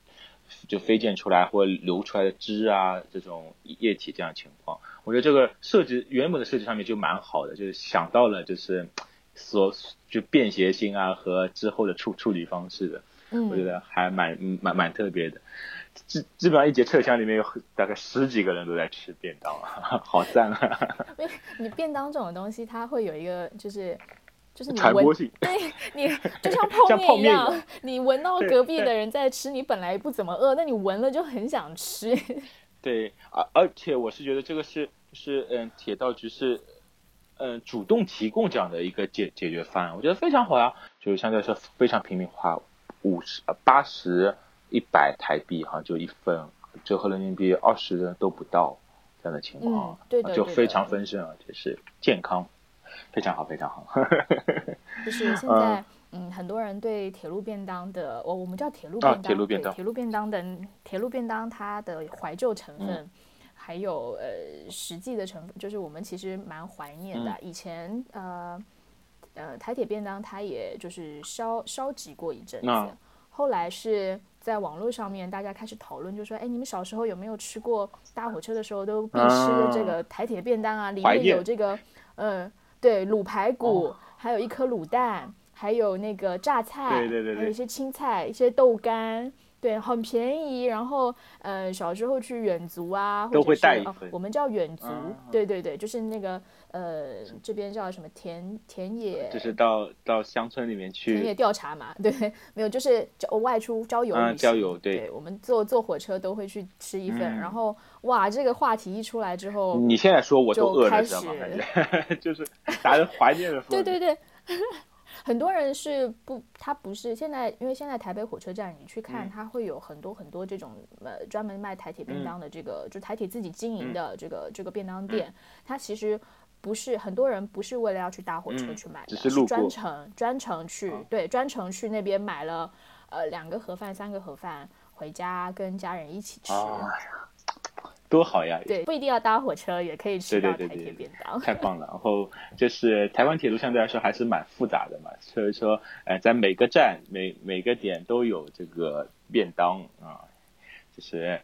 Speaker 1: 就飞溅出来或流出来的汁啊这种液体这样情况。我觉得这个设计原本的设计上面就蛮好的，就是想到了就是所就便携性啊和之后的处处理方式的，嗯我觉得还蛮蛮蛮特别的。基基本上一节车厢里面有大概十几个人都在吃便当，好赞啊！
Speaker 2: 你便当这种东西，它会有一个就是。就是你
Speaker 1: 闻，
Speaker 2: 对你 就像泡面一样，你闻到隔壁的人在吃，你本来不怎么饿，那你闻了就很想吃。
Speaker 1: 对，而而且我是觉得这个是是嗯，铁道局是嗯主动提供这样的一个解解决方案，我觉得非常好呀，就是相对来说非常平民化，五十呃八十一百台币好像就一份，折合人民币二十都不到这样的情况，
Speaker 2: 对的，
Speaker 1: 就非常丰盛，而且是健康。非常好，非常好。
Speaker 2: 就是现在，嗯，很多人对铁路便当的，我我们叫铁路便当，铁
Speaker 1: 路便当，
Speaker 2: 铁路便当的铁路便当，它的怀旧成分，还有呃实际的成分，就是我们其实蛮怀念的。以前呃呃台铁便当，它也就是烧烧急过一阵子，后来是在网络上面大家开始讨论，就说，哎，你们小时候有没有吃过搭火车的时候都必吃的这个台铁便当啊？里面有这个，嗯。对，卤排骨，还有一颗卤蛋，还有那个榨菜，
Speaker 1: 对对对，
Speaker 2: 还有一些青菜，一些豆干，对，很便宜。然后，呃，小时候去远足啊，
Speaker 1: 都会带
Speaker 2: 一份。我们叫远足，对对对，就是那个呃，这边叫什么田田野，
Speaker 1: 就是到到乡村里面去
Speaker 2: 田野调查嘛。对，没有，就是外出郊游。
Speaker 1: 嗯郊游，
Speaker 2: 对。我们坐坐火车都会去吃一份。然后，哇，这个话题一出来之后，
Speaker 1: 你现在说我都饿了，
Speaker 2: 知道
Speaker 1: 吗？就是大家怀念的。
Speaker 2: 对对对。很多人是不，他不是现在，因为现在台北火车站，你去看，它会有很多很多这种呃专门卖台铁便当的这个，就台铁自己经营的这个这个便当店，它其实不是很多人不是为了要去搭火车去买的，
Speaker 1: 是
Speaker 2: 专程专程去，对，专程去那边买了呃两个盒饭、三个盒饭回家跟家人一起吃。
Speaker 1: 多好呀！
Speaker 2: 对，不一定要搭火车，也可以吃到台铁便当。
Speaker 1: 太棒了！然后就是台湾铁路相对来说还是蛮复杂的嘛，所以说，呃，在每个站、每每个点都有这个便当啊，就是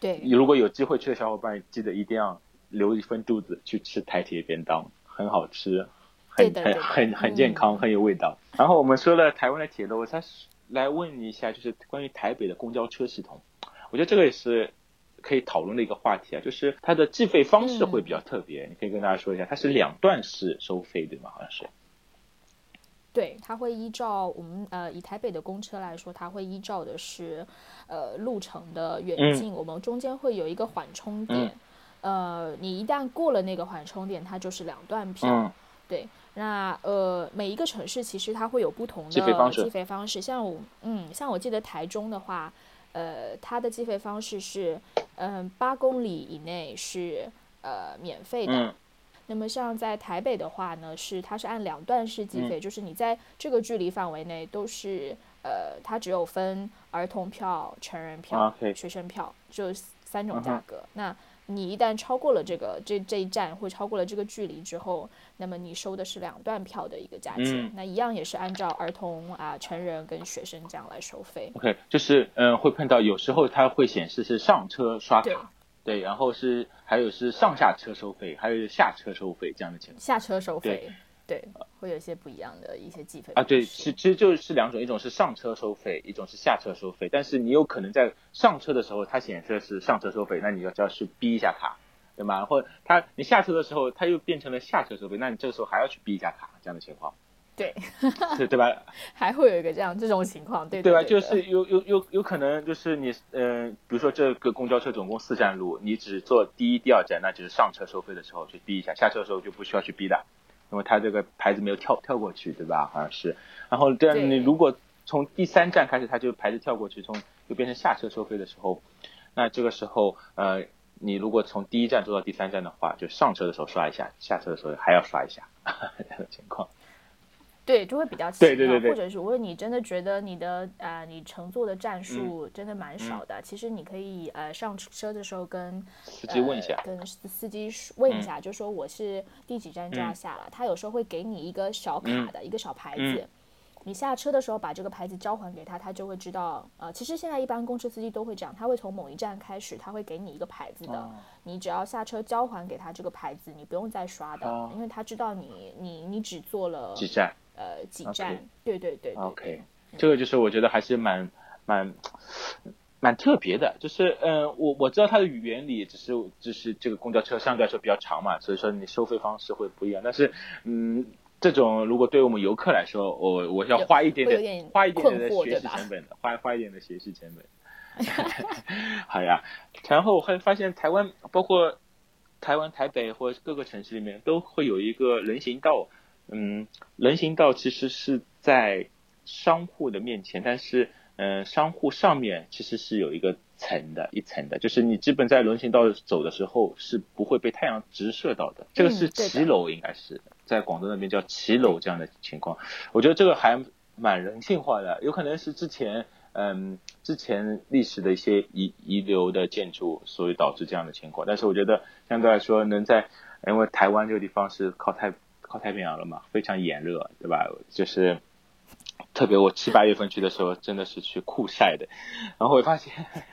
Speaker 2: 对。
Speaker 1: 如果有机会去的小伙伴，记得一定要留一份肚子去吃台铁便当，很好吃，很很很很健康，很有味道。然后我们说了台湾的铁路，我再来问你一下，就是关于台北的公交车系统，我觉得这个也是。可以讨论的一个话题啊，就是它的计费方式会比较特别，你可以跟大家说一下，它是两段式收费对吗？好像是。
Speaker 2: 对，它会依照我们呃以台北的公车来说，它会依照的是呃路程的远近，我们中间会有一个缓冲点，呃，你一旦过了那个缓冲点，它就是两段票。对，那呃每一个城市其实它会有不同的计费方式，像我嗯像我记得台中的话。呃，它的计费方式是，嗯，八公里以内是呃免费的。那么像在台北的话呢，是它是按两段式计费，就是你在这个距离范围内都是呃，它只有分儿童票、成人票、学生票，就三种价格。那你一旦超过了这个这这一站，或超过了这个距离之后，那么你收的是两段票的一个价钱。那一样也是按照儿童啊、成人跟学生这样来收费。
Speaker 1: OK，就是嗯，会碰到有时候它会显示是上车刷卡，对，然后是还有是上下车收费，还有下车收费这样的情况。
Speaker 2: 下车收费。对，会有一些不一样的一些计费
Speaker 1: 啊。对，其其实就是两种，一种是上车收费，一种是下车收费。但是你有可能在上车的时候，它显示的是上车收费，那你要就要去逼一下卡，对吗？或者它你下车的时候，它又变成了下车收费，那你这个时候还要去逼一下卡，这样的情况。
Speaker 2: 对，
Speaker 1: 对 对吧？
Speaker 2: 还会有一个这样这种情况，对
Speaker 1: 对吧？就是有有有有可能就是你嗯，比如说这个公交车总共四站路，你只坐第一、第二站，那就是上车收费的时候去逼一下，下车的时候就不需要去逼的。因为它这个牌子没有跳跳过去，对吧？好像是。然后这样，你如果从第三站开始，它就牌子跳过去，从就变成下车收费的时候，那这个时候，呃，你如果从第一站坐到第三站的话，就上车的时候刷一下，下车的时候还要刷一下，这样的情况。
Speaker 2: 对，就会比较奇妙，或者是如果你真的觉得你的呃你乘坐的站数真的蛮少的，其实你可以呃上车的时候跟
Speaker 1: 司机问一下，
Speaker 2: 跟司机问一下，就说我是第几站就要下了。他有时候会给你一个小卡的一个小牌子，你下车的时候把这个牌子交还给他，他就会知道。呃，其实现在一般公车司机都会这样，他会从某一站开始，他会给你一个牌子的，你只要下车交还给他这个牌子，你不用再刷的，因为他知道你你你只坐了
Speaker 1: 几站。
Speaker 2: 呃，几站？对对对。
Speaker 1: OK，这个就是我觉得还是蛮蛮蛮特别的，就是嗯，我我知道它的原理，只是只是这个公交车相对来说比较长嘛，所以说你收费方式会不一样。但是嗯，这种如果对我们游客来说，我我要花一点点花一点点的学习 成本的，花花一点的学习成本。好呀，然后我会发现台湾包括台湾台北或各个城市里面都会有一个人行道。嗯，人行道其实是在商户的面前，但是嗯，商户上面其实是有一个层的，一层的，就是你基本在人行道走的时候是不会被太阳直射到的。这个是骑楼，应该是在广东那边叫骑楼这样的情况。我觉得这个还蛮人性化的，有可能是之前嗯之前历史的一些遗遗留的建筑，所以导致这样的情况。但是我觉得相对来说，能在因为台湾这个地方是靠太。靠太平洋了嘛，非常炎热，对吧？就是特别我七八月份去的时候，真的是去酷晒的，然后会发现，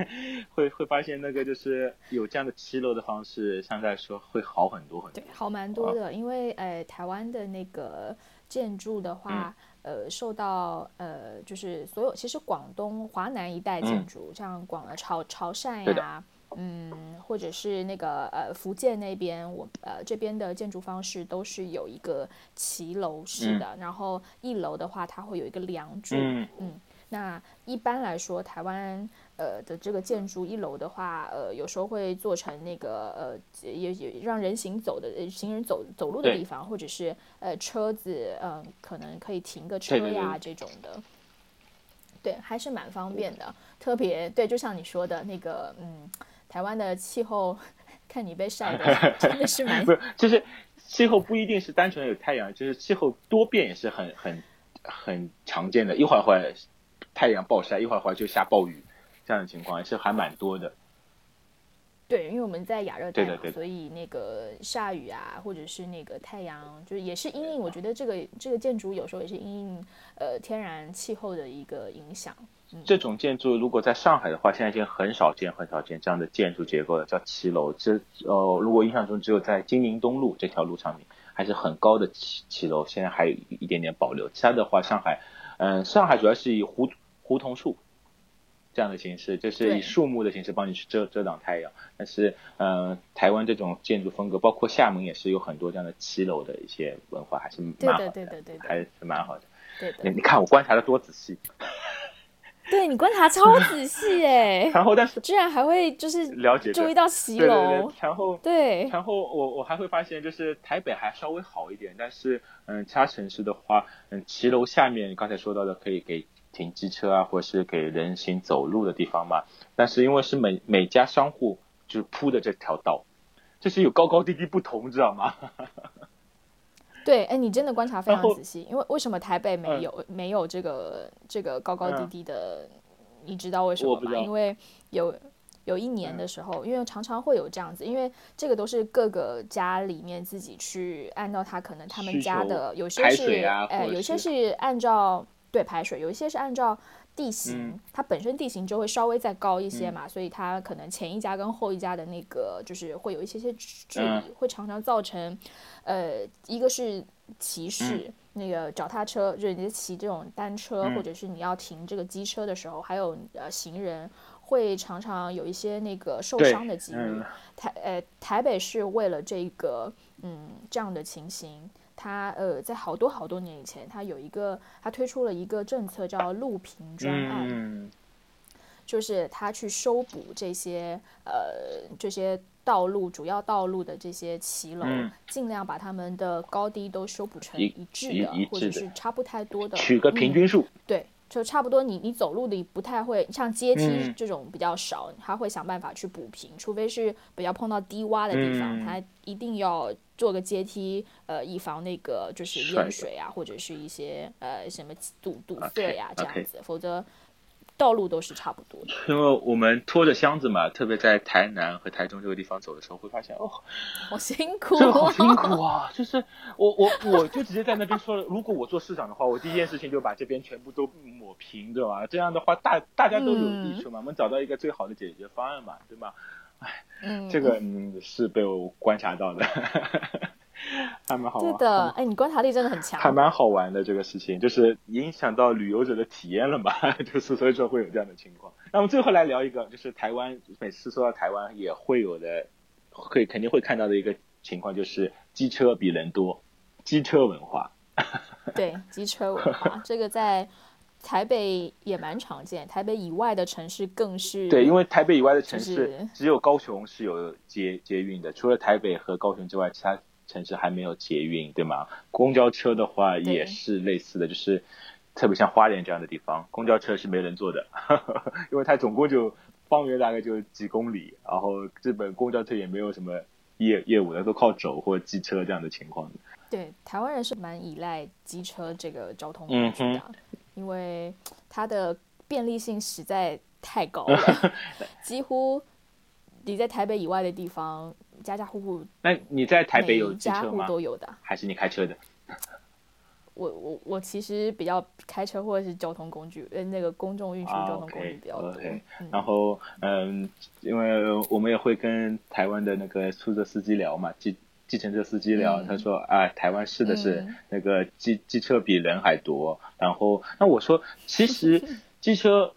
Speaker 1: 会会发现那个就是有这样的骑楼的方式，相对来说会好很多很多。
Speaker 2: 对，好蛮多的，因为呃，台湾的那个建筑的话，呃，受到呃，就是所有其实广东华南一带建筑，像广潮潮汕呀。嗯，或者是那个呃福建那边，我呃这边的建筑方式都是有一个骑楼式的，然后一楼的话它会有一个梁柱。嗯嗯，那一般来说，台湾呃的这个建筑一楼的话，呃有时候会做成那个呃也也让人行走的行人走走路的地方，或者是呃车子嗯可能可以停个车呀这种的。对，还是蛮方便的，特别对，就像你说的那个嗯。台湾的气候，看你被晒的 真的是蛮
Speaker 1: 不是，就是气候不一定是单纯有太阳，就是气候多变也是很很很常见的。一会儿会太阳暴晒，一会儿会就下暴雨，这样的情况也是还蛮多的。
Speaker 2: 对，因为我们在亚热带嘛，所以那个下雨啊，或者是那个太阳，就是也是因应。我觉得这个这个建筑有时候也是因应呃天然气候的一个影响。
Speaker 1: 这种建筑如果在上海的话，现在已经很少见、很少见这样的建筑结构了，叫骑楼。这呃，如果印象中只有在金陵东路这条路上面，还是很高的骑骑楼，现在还有一点点保留。其他的话，上海，嗯，上海主要是以胡胡同树这样的形式，就是以树木的形式帮你去遮遮挡太阳。但是，嗯，台湾这种建筑风格，包括厦门也是有很多这样的骑楼的一些文化，还是蛮好的，
Speaker 2: 对对对对，
Speaker 1: 还是蛮好的。
Speaker 2: 对
Speaker 1: 的，你你看我观察的多仔细。
Speaker 2: 对你观察超仔细哎，
Speaker 1: 然后但是
Speaker 2: 居然还会就是
Speaker 1: 了解
Speaker 2: 注意到骑楼，
Speaker 1: 然后
Speaker 2: 对，
Speaker 1: 然后我我还会发现就是台北还稍微好一点，但是嗯，其他城市的话，嗯，骑楼下面刚才说到的可以给停机车啊，或者是给人行走路的地方嘛，但是因为是每每家商户就是铺的这条道，就是有高高低低不同，知道吗？
Speaker 2: 对，哎，你真的观察非常仔细，因为为什么台北没有没有这个这个高高低低的？你知道为什么吗？因为有有一年的时候，因为常常会有这样子，因为这个都是各个家里面自己去按照他可能他们家的有些是哎，有些是按照对排水，有一些是按照。地形它本身地形就会稍微再高一些嘛，所以它可能前一家跟后一家的那个就是会有一些些距离，会常常造成，呃，一个是骑士那个脚踏车，就是你骑这种单车或者是你要停这个机车的时候，还有呃行人会常常有一些那个受伤的几率。台呃台北市为了这个嗯这样的情形。他呃，在好多好多年以前，他有一个，他推出了一个政策叫路平专案，就是他去修补这些呃这些道路主要道路的这些骑楼，尽量把他们的高低都修补成一致的，或者是差不太多的，
Speaker 1: 取个平均数，
Speaker 2: 对。就差不多，你你走路的不太会像阶梯这种比较少，他会想办法去补平，除非是比较碰到低洼的地方，他一定要做个阶梯，呃，以防那个就是淹水啊，或者是一些呃什么堵堵塞啊这样子，否则。道路都是差不多的，
Speaker 1: 因为我们拖着箱子嘛，特别在台南和台中这个地方走的时候，会发现哦，
Speaker 2: 好辛苦，
Speaker 1: 好辛苦啊！就是我我我就直接在那边说了，如果我做市长的话，我第一件事情就把这边全部都抹平，对吧？这样的话，大大家都有益处嘛，我们找到一个最好的解决方案嘛，对吧？哎，这个嗯是被我观察到的。还蛮好玩。
Speaker 2: 对的，哎，你观察力真的很强。
Speaker 1: 还蛮好玩的这个事情，就是影响到旅游者的体验了嘛，就是所以说会有这样的情况。那么最后来聊一个，就是台湾每次说到台湾也会有的，会肯定会看到的一个情况，就是机车比人多，机车文化。
Speaker 2: 对，机车文化这个在台北也蛮常见，台北以外的城市更是。
Speaker 1: 对，因为台北以外的城市只有高雄是有捷捷运的，除了台北和高雄之外，其他。城市还没有捷运，对吗？公交车的话也是类似的，就是特别像花莲这样的地方，公交车是没人坐的，因为它总共就方圆大概就几公里，然后日本公交车也没有什么业业务的，都靠走或机车这样的情况。
Speaker 2: 对，台湾人是蛮依赖机车这个交通工具的，因为它的便利性实在太高了，几乎你在台北以外的地方。家家户户，
Speaker 1: 那你在台北有机车
Speaker 2: 吗？都有的，
Speaker 1: 还是你开车的？
Speaker 2: 我我我其实比较开车或者是交通工具，呃，那个公众运输交通工具比较多。
Speaker 1: 然后嗯，因为我们也会跟台湾的那个出租车司机聊嘛，计计程车司机聊，他说啊，台湾是的是那个机机车比人还多。然后那我说，其实 机车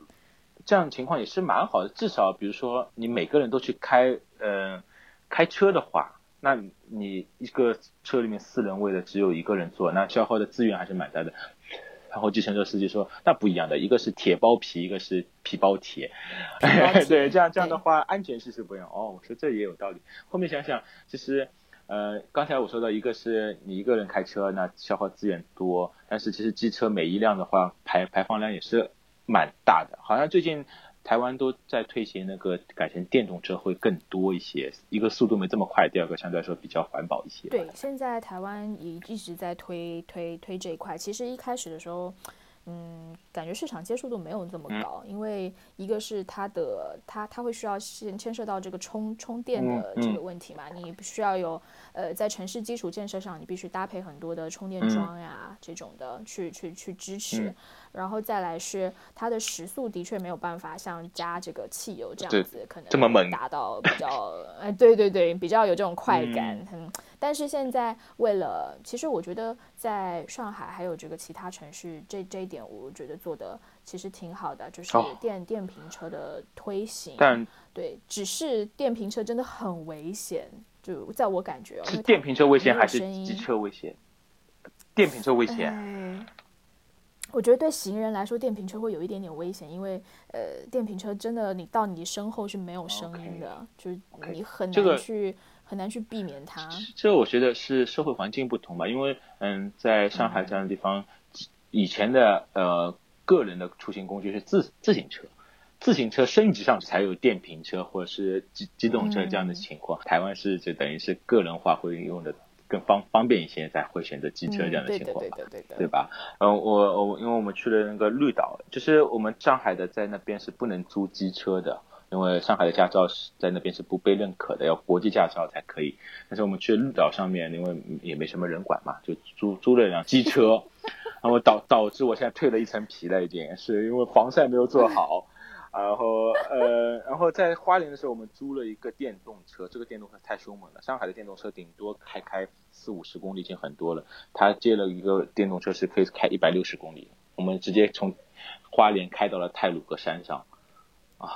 Speaker 1: 这样情况也是蛮好的，至少比如说你每个人都去开，嗯，开车的话。那你一个车里面四人位的只有一个人坐，那消耗的资源还是蛮大的。然后计程车司机说，那不一样的，一个是铁包皮，一个是皮包铁。对，这样这样的话安全系数不一样。哦，我说这也有道理。后面想想，其实呃，刚才我说的一个是你一个人开车，那消耗资源多，但是其实机车每一辆的话排排放量也是蛮大的。好像最近。台湾都在推行那个改成电动车会更多一些，一个速度没这么快，第二个相对来说比较环保一些。
Speaker 2: 对，现在台湾也一直在推推推这一块。其实一开始的时候，嗯，感觉市场接受度没有这么高，因为一个是它的它它会需要牵牵涉到这个充充电的这个问题嘛，你不需要有呃在城市基础建设上，你必须搭配很多的充电桩呀这种的去去去支持。然后再来是它的时速的确没有办法像加这个汽油这样子，可能
Speaker 1: 这么猛
Speaker 2: 达到比较，哎，对对对，比较有这种快感。嗯，但是现在为了，其实我觉得在上海还有这个其他城市，这这一点我觉得做的其实挺好的，就是电电瓶车的推行。
Speaker 1: 但
Speaker 2: 对，只是电瓶车真的很危险，就在我感觉，
Speaker 1: 是电瓶车危险还是机车危险？电瓶车危险。
Speaker 2: 我觉得对行人来说，电瓶车会有一点点危险，因为呃，电瓶车真的你到你身后是没有声音的，就是你很难去很难去避免它。
Speaker 1: 这我觉得是社会环境不同吧，因为嗯，在上海这样的地方，以前的呃个人的出行工具是自自行车，自行车升级上去才有电瓶车或者是机机动车这样的情况。台湾是就等于是个人化会用的。更方方便一些，才会选择机车这样的情况
Speaker 2: 吧，
Speaker 1: 对吧？嗯，我我因为我们去了那个绿岛，就是我们上海的在那边是不能租机车的，因为上海的驾照是在那边是不被认可的，要国际驾照才可以。但是我们去绿岛上面，因为也没什么人管嘛，就租租了一辆机车，然后导导致我现在蜕了一层皮了，已经是因为防晒没有做好。然后呃，然后在花莲的时候，我们租了一个电动车，这个电动车太凶猛了。上海的电动车顶多开开四五十公里已经很多了，他借了一个电动车是可以开一百六十公里，我们直接从花莲开到了泰鲁阁山上，
Speaker 2: 啊，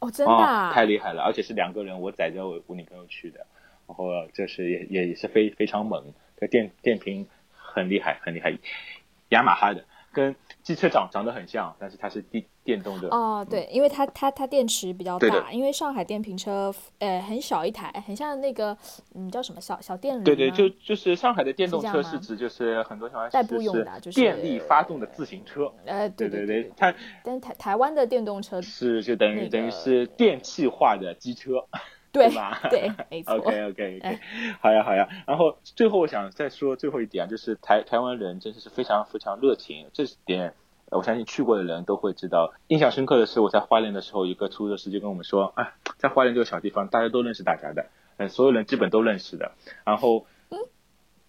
Speaker 2: 哦，真的，
Speaker 1: 太厉害了，而且是两个人，我载着我我女朋友去的，然后就是也也是非非常猛，这电电瓶很厉害很厉害，雅马哈的。跟机车长长得很像，但是它是电电动的。
Speaker 2: 哦，对，因为它它它电池比较大，因为上海电瓶车呃很小一台，很像那个嗯叫什么小小电驴。
Speaker 1: 对对，就就是上海的电动车是指就是很多小孩
Speaker 2: 代步用的，就是
Speaker 1: 电力发动的自行车。
Speaker 2: 呃，对
Speaker 1: 对
Speaker 2: 对，
Speaker 1: 它
Speaker 2: 但台台湾的电动车
Speaker 1: 是就等于等于是电气化的机车。
Speaker 2: 对
Speaker 1: 吧？
Speaker 2: 对，没错。
Speaker 1: OK OK OK，好呀好呀。然后最后我想再说最后一点啊，就是台台湾人真的是非常非常热情，这点我相信去过的人都会知道。印象深刻的是我在花莲的时候，一个出租车司机跟我们说，啊，在花莲这个小地方，大家都认识大家的，嗯，所有人基本都认识的。然后，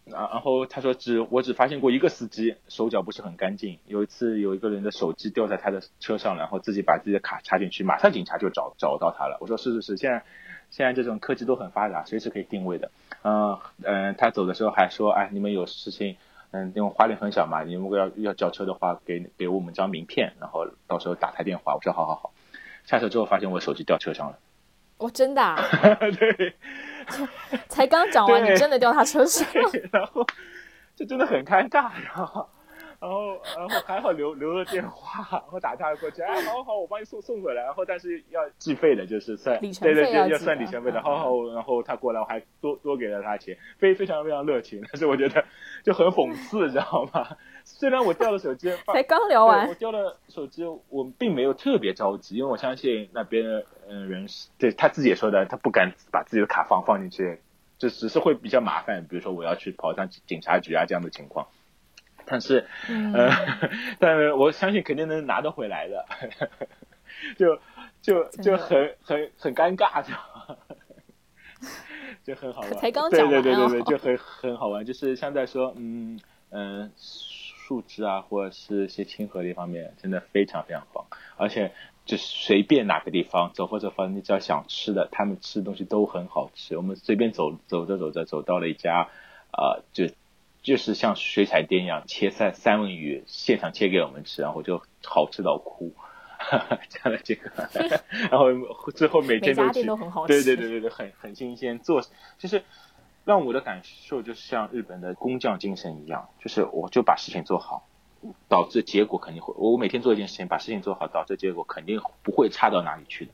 Speaker 1: 然然后他说只我只发现过一个司机手脚不是很干净。有一次有一个人的手机掉在他的车上，然后自己把自己的卡插进去，马上警察就找找到他了。我说是是是，现在。现在这种科技都很发达，随时可以定位的。嗯嗯，他走的时候还说：“哎，你们有事情，嗯，因为花莲很小嘛，你如果要要叫车的话，给给我们张名片，然后到时候打台电话。”我说：“好好好。”下车之后发现我手机掉车上了。
Speaker 2: 我真的？
Speaker 1: 啊 对。
Speaker 2: 才刚讲完，你真的掉他车上 了？
Speaker 1: 然后这真的很尴尬，然后。然后，然后还好留留了电话，然后打电话过去，哎，好好，我帮你送送回来，然后但是要计费的，就是算对对对，要算里程费的，好好，然后他过来，我还多多给了他钱，非非常非常热情，但是我觉得就很讽刺，知道吗？虽然我掉了手机，
Speaker 2: 才刚聊完，
Speaker 1: 我掉了手机，我并没有特别着急，因为我相信那边嗯人是对他自己也说的，他不敢把自己的卡放放进去，就只是会比较麻烦，比如说我要去跑趟警察局啊这样的情况。但是，呃，但是我相信肯定能拿得回来的，就就就很很很尴尬，就就很好玩。
Speaker 2: 才刚讲
Speaker 1: 对对对对对，就很很好玩。就是像在说，嗯嗯，树枝啊，或者是一些亲和力方面，真的非常非常棒。而且就随便哪个地方走或者方，你只要想吃的，他们吃的东西都很好吃。我们随便走走着走着，走到了一家，呃，就就是像水彩店一样切三三文鱼，现场切给我们吃，然后就好吃到哭。这样的这个，然后最后每天都去，对对对对对，很很新鲜。做就是让我的感受，就是像日本的工匠精神一样，就是我就把事情做好，导致结果肯定会。我每天做一件事情，把事情做好，导致结果肯定不会差到哪里去的。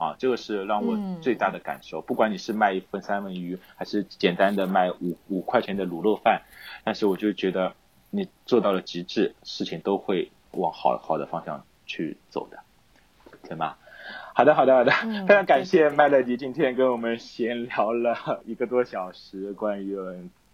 Speaker 1: 啊，这个是让我最大的感受。不管你是卖一份三文鱼，还是简单的卖五五块钱的卤肉饭，但是我就觉得你做到了极致，事情都会往好好的方向。去走的，行吗？好的，好的，好的，非常感谢麦乐迪今天跟我们闲聊了一个多小时，关于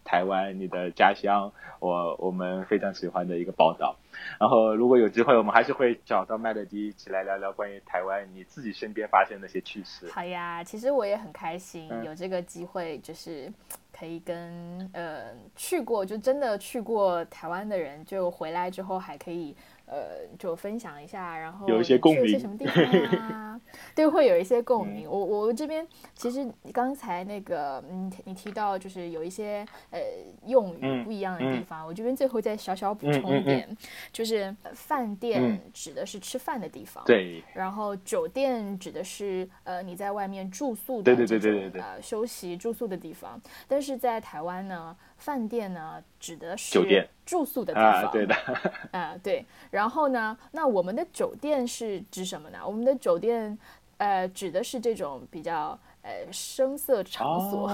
Speaker 1: 台湾你的家乡，我我们非常喜欢的一个报道。然后如果有机会，我们还是会找到麦乐迪一起来聊聊关于台湾你自己身边发生的那些趣事。
Speaker 2: 好呀，其实我也很开心有这个机会，就是可以跟呃去过就真的去过台湾的人，就回来之后还可以。呃，就分享一下，然后
Speaker 1: 有一些共鸣，
Speaker 2: 什么地方啊？对，会有一些共鸣。我我这边其实刚才那个，嗯，你提到就是有一些呃用语不一样的地方，我这边最后再小小补充一点，就是饭店指的是吃饭的地方，
Speaker 1: 对。
Speaker 2: 然后酒店指的是呃你在外面住宿的
Speaker 1: 这种
Speaker 2: 呃休息住宿的地方，但是在台湾呢。饭店呢，指的是
Speaker 1: 酒店
Speaker 2: 住宿的地方。
Speaker 1: 啊，对的。
Speaker 2: 啊，对。然后呢，那我们的酒店是指什么呢？我们的酒店，呃，指的是这种比较呃声色场所。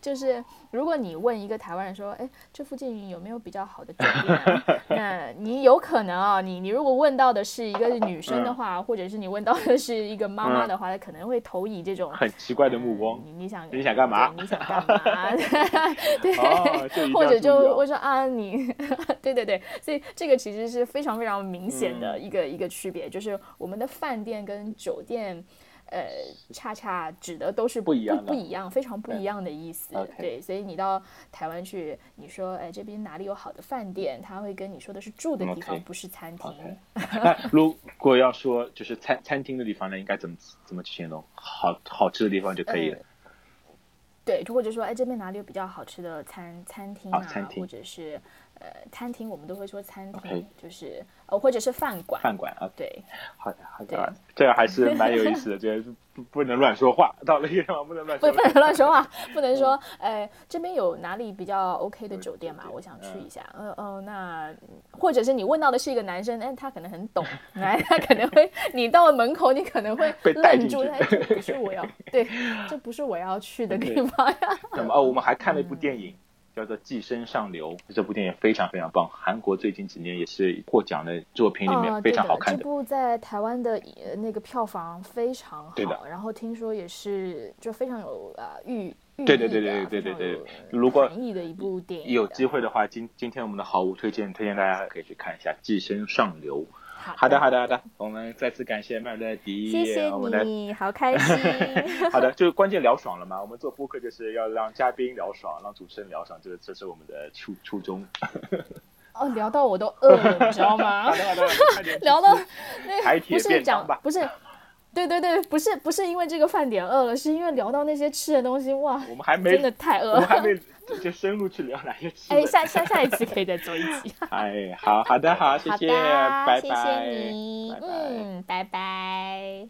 Speaker 2: 就是如果你问一个台湾人说，哎，这附近有没有比较好的酒店？那你有可能啊，你你如果问到的是一个女生的话，或者是你问到的是一个妈妈的话，她可能会投以这种
Speaker 1: 很奇怪的目光。
Speaker 2: 你你想
Speaker 1: 你想干嘛？
Speaker 2: 你想干嘛？对，或者就会说啊，你 对对对，所以这个其实是非常非常明显的一个一个区别，就是我们的饭店跟酒店。呃，恰恰指的都是不
Speaker 1: 一样，
Speaker 2: 不一样，非常不一样的意思。对，所以你到台湾去，你说，哎，这边哪里有好的饭店？他会跟你说的是住的地方，不是餐厅。
Speaker 1: 如果要说就是餐餐厅的地方呢，应该怎么怎么去形容？好好吃的地方就可以了。
Speaker 2: 对，或者说，哎，这边哪里有比较好吃的餐餐厅啊？或者是。呃，餐厅我们都会说餐厅，就是呃，或者是饭馆。
Speaker 1: 饭馆啊，
Speaker 2: 对，
Speaker 1: 好的好的，这个还是蛮有意思的，这 不不能乱说话，到了一个地方不能乱说，
Speaker 2: 不不能乱说话，不能说，哎，这边有哪里比较 OK 的酒店嘛？我想去一下，呃哦，那或者是你问到的是一个男生，哎，他可能很懂，哎，他可能会，你到了门口，你可能会愣住，哎，这不是我要，对，这不是我要去的地方呀。
Speaker 1: 那么哦，我们还看了一部电影。叫做《寄生上流》这部电影非常非常棒，韩国最近几年也是获奖的作品里面非常好看
Speaker 2: 的。这部在台湾的那个票房非常好，
Speaker 1: 对的。
Speaker 2: 然后听说也是就非常有啊寓
Speaker 1: 对对对对对对对。如果
Speaker 2: 意的一部电影，
Speaker 1: 有机会的话，今今天我们的好物推荐推荐大家可以去看一下《寄生上流》。好的，好的，好的，我们再次感谢麦乐迪，
Speaker 2: 谢谢你好开心。
Speaker 1: 好的，就是关键聊爽了嘛。我们做播客就是要让嘉宾聊爽，让主持人聊爽，这这是我们的初初衷。
Speaker 2: 哦，聊到我都饿了，你知道吗？聊到那
Speaker 1: 不
Speaker 2: 是讲不是。对对对，不是不是因为这个饭点饿了，是因为聊到那些吃的东西，哇，
Speaker 1: 我们还没
Speaker 2: 真的太饿了，
Speaker 1: 我们还没就深入去聊哪些吃。
Speaker 2: 哎，下下下一期可以再做一期。
Speaker 1: 哎，好好的好，谢谢，拜拜，谢
Speaker 2: 谢你，嗯，拜拜。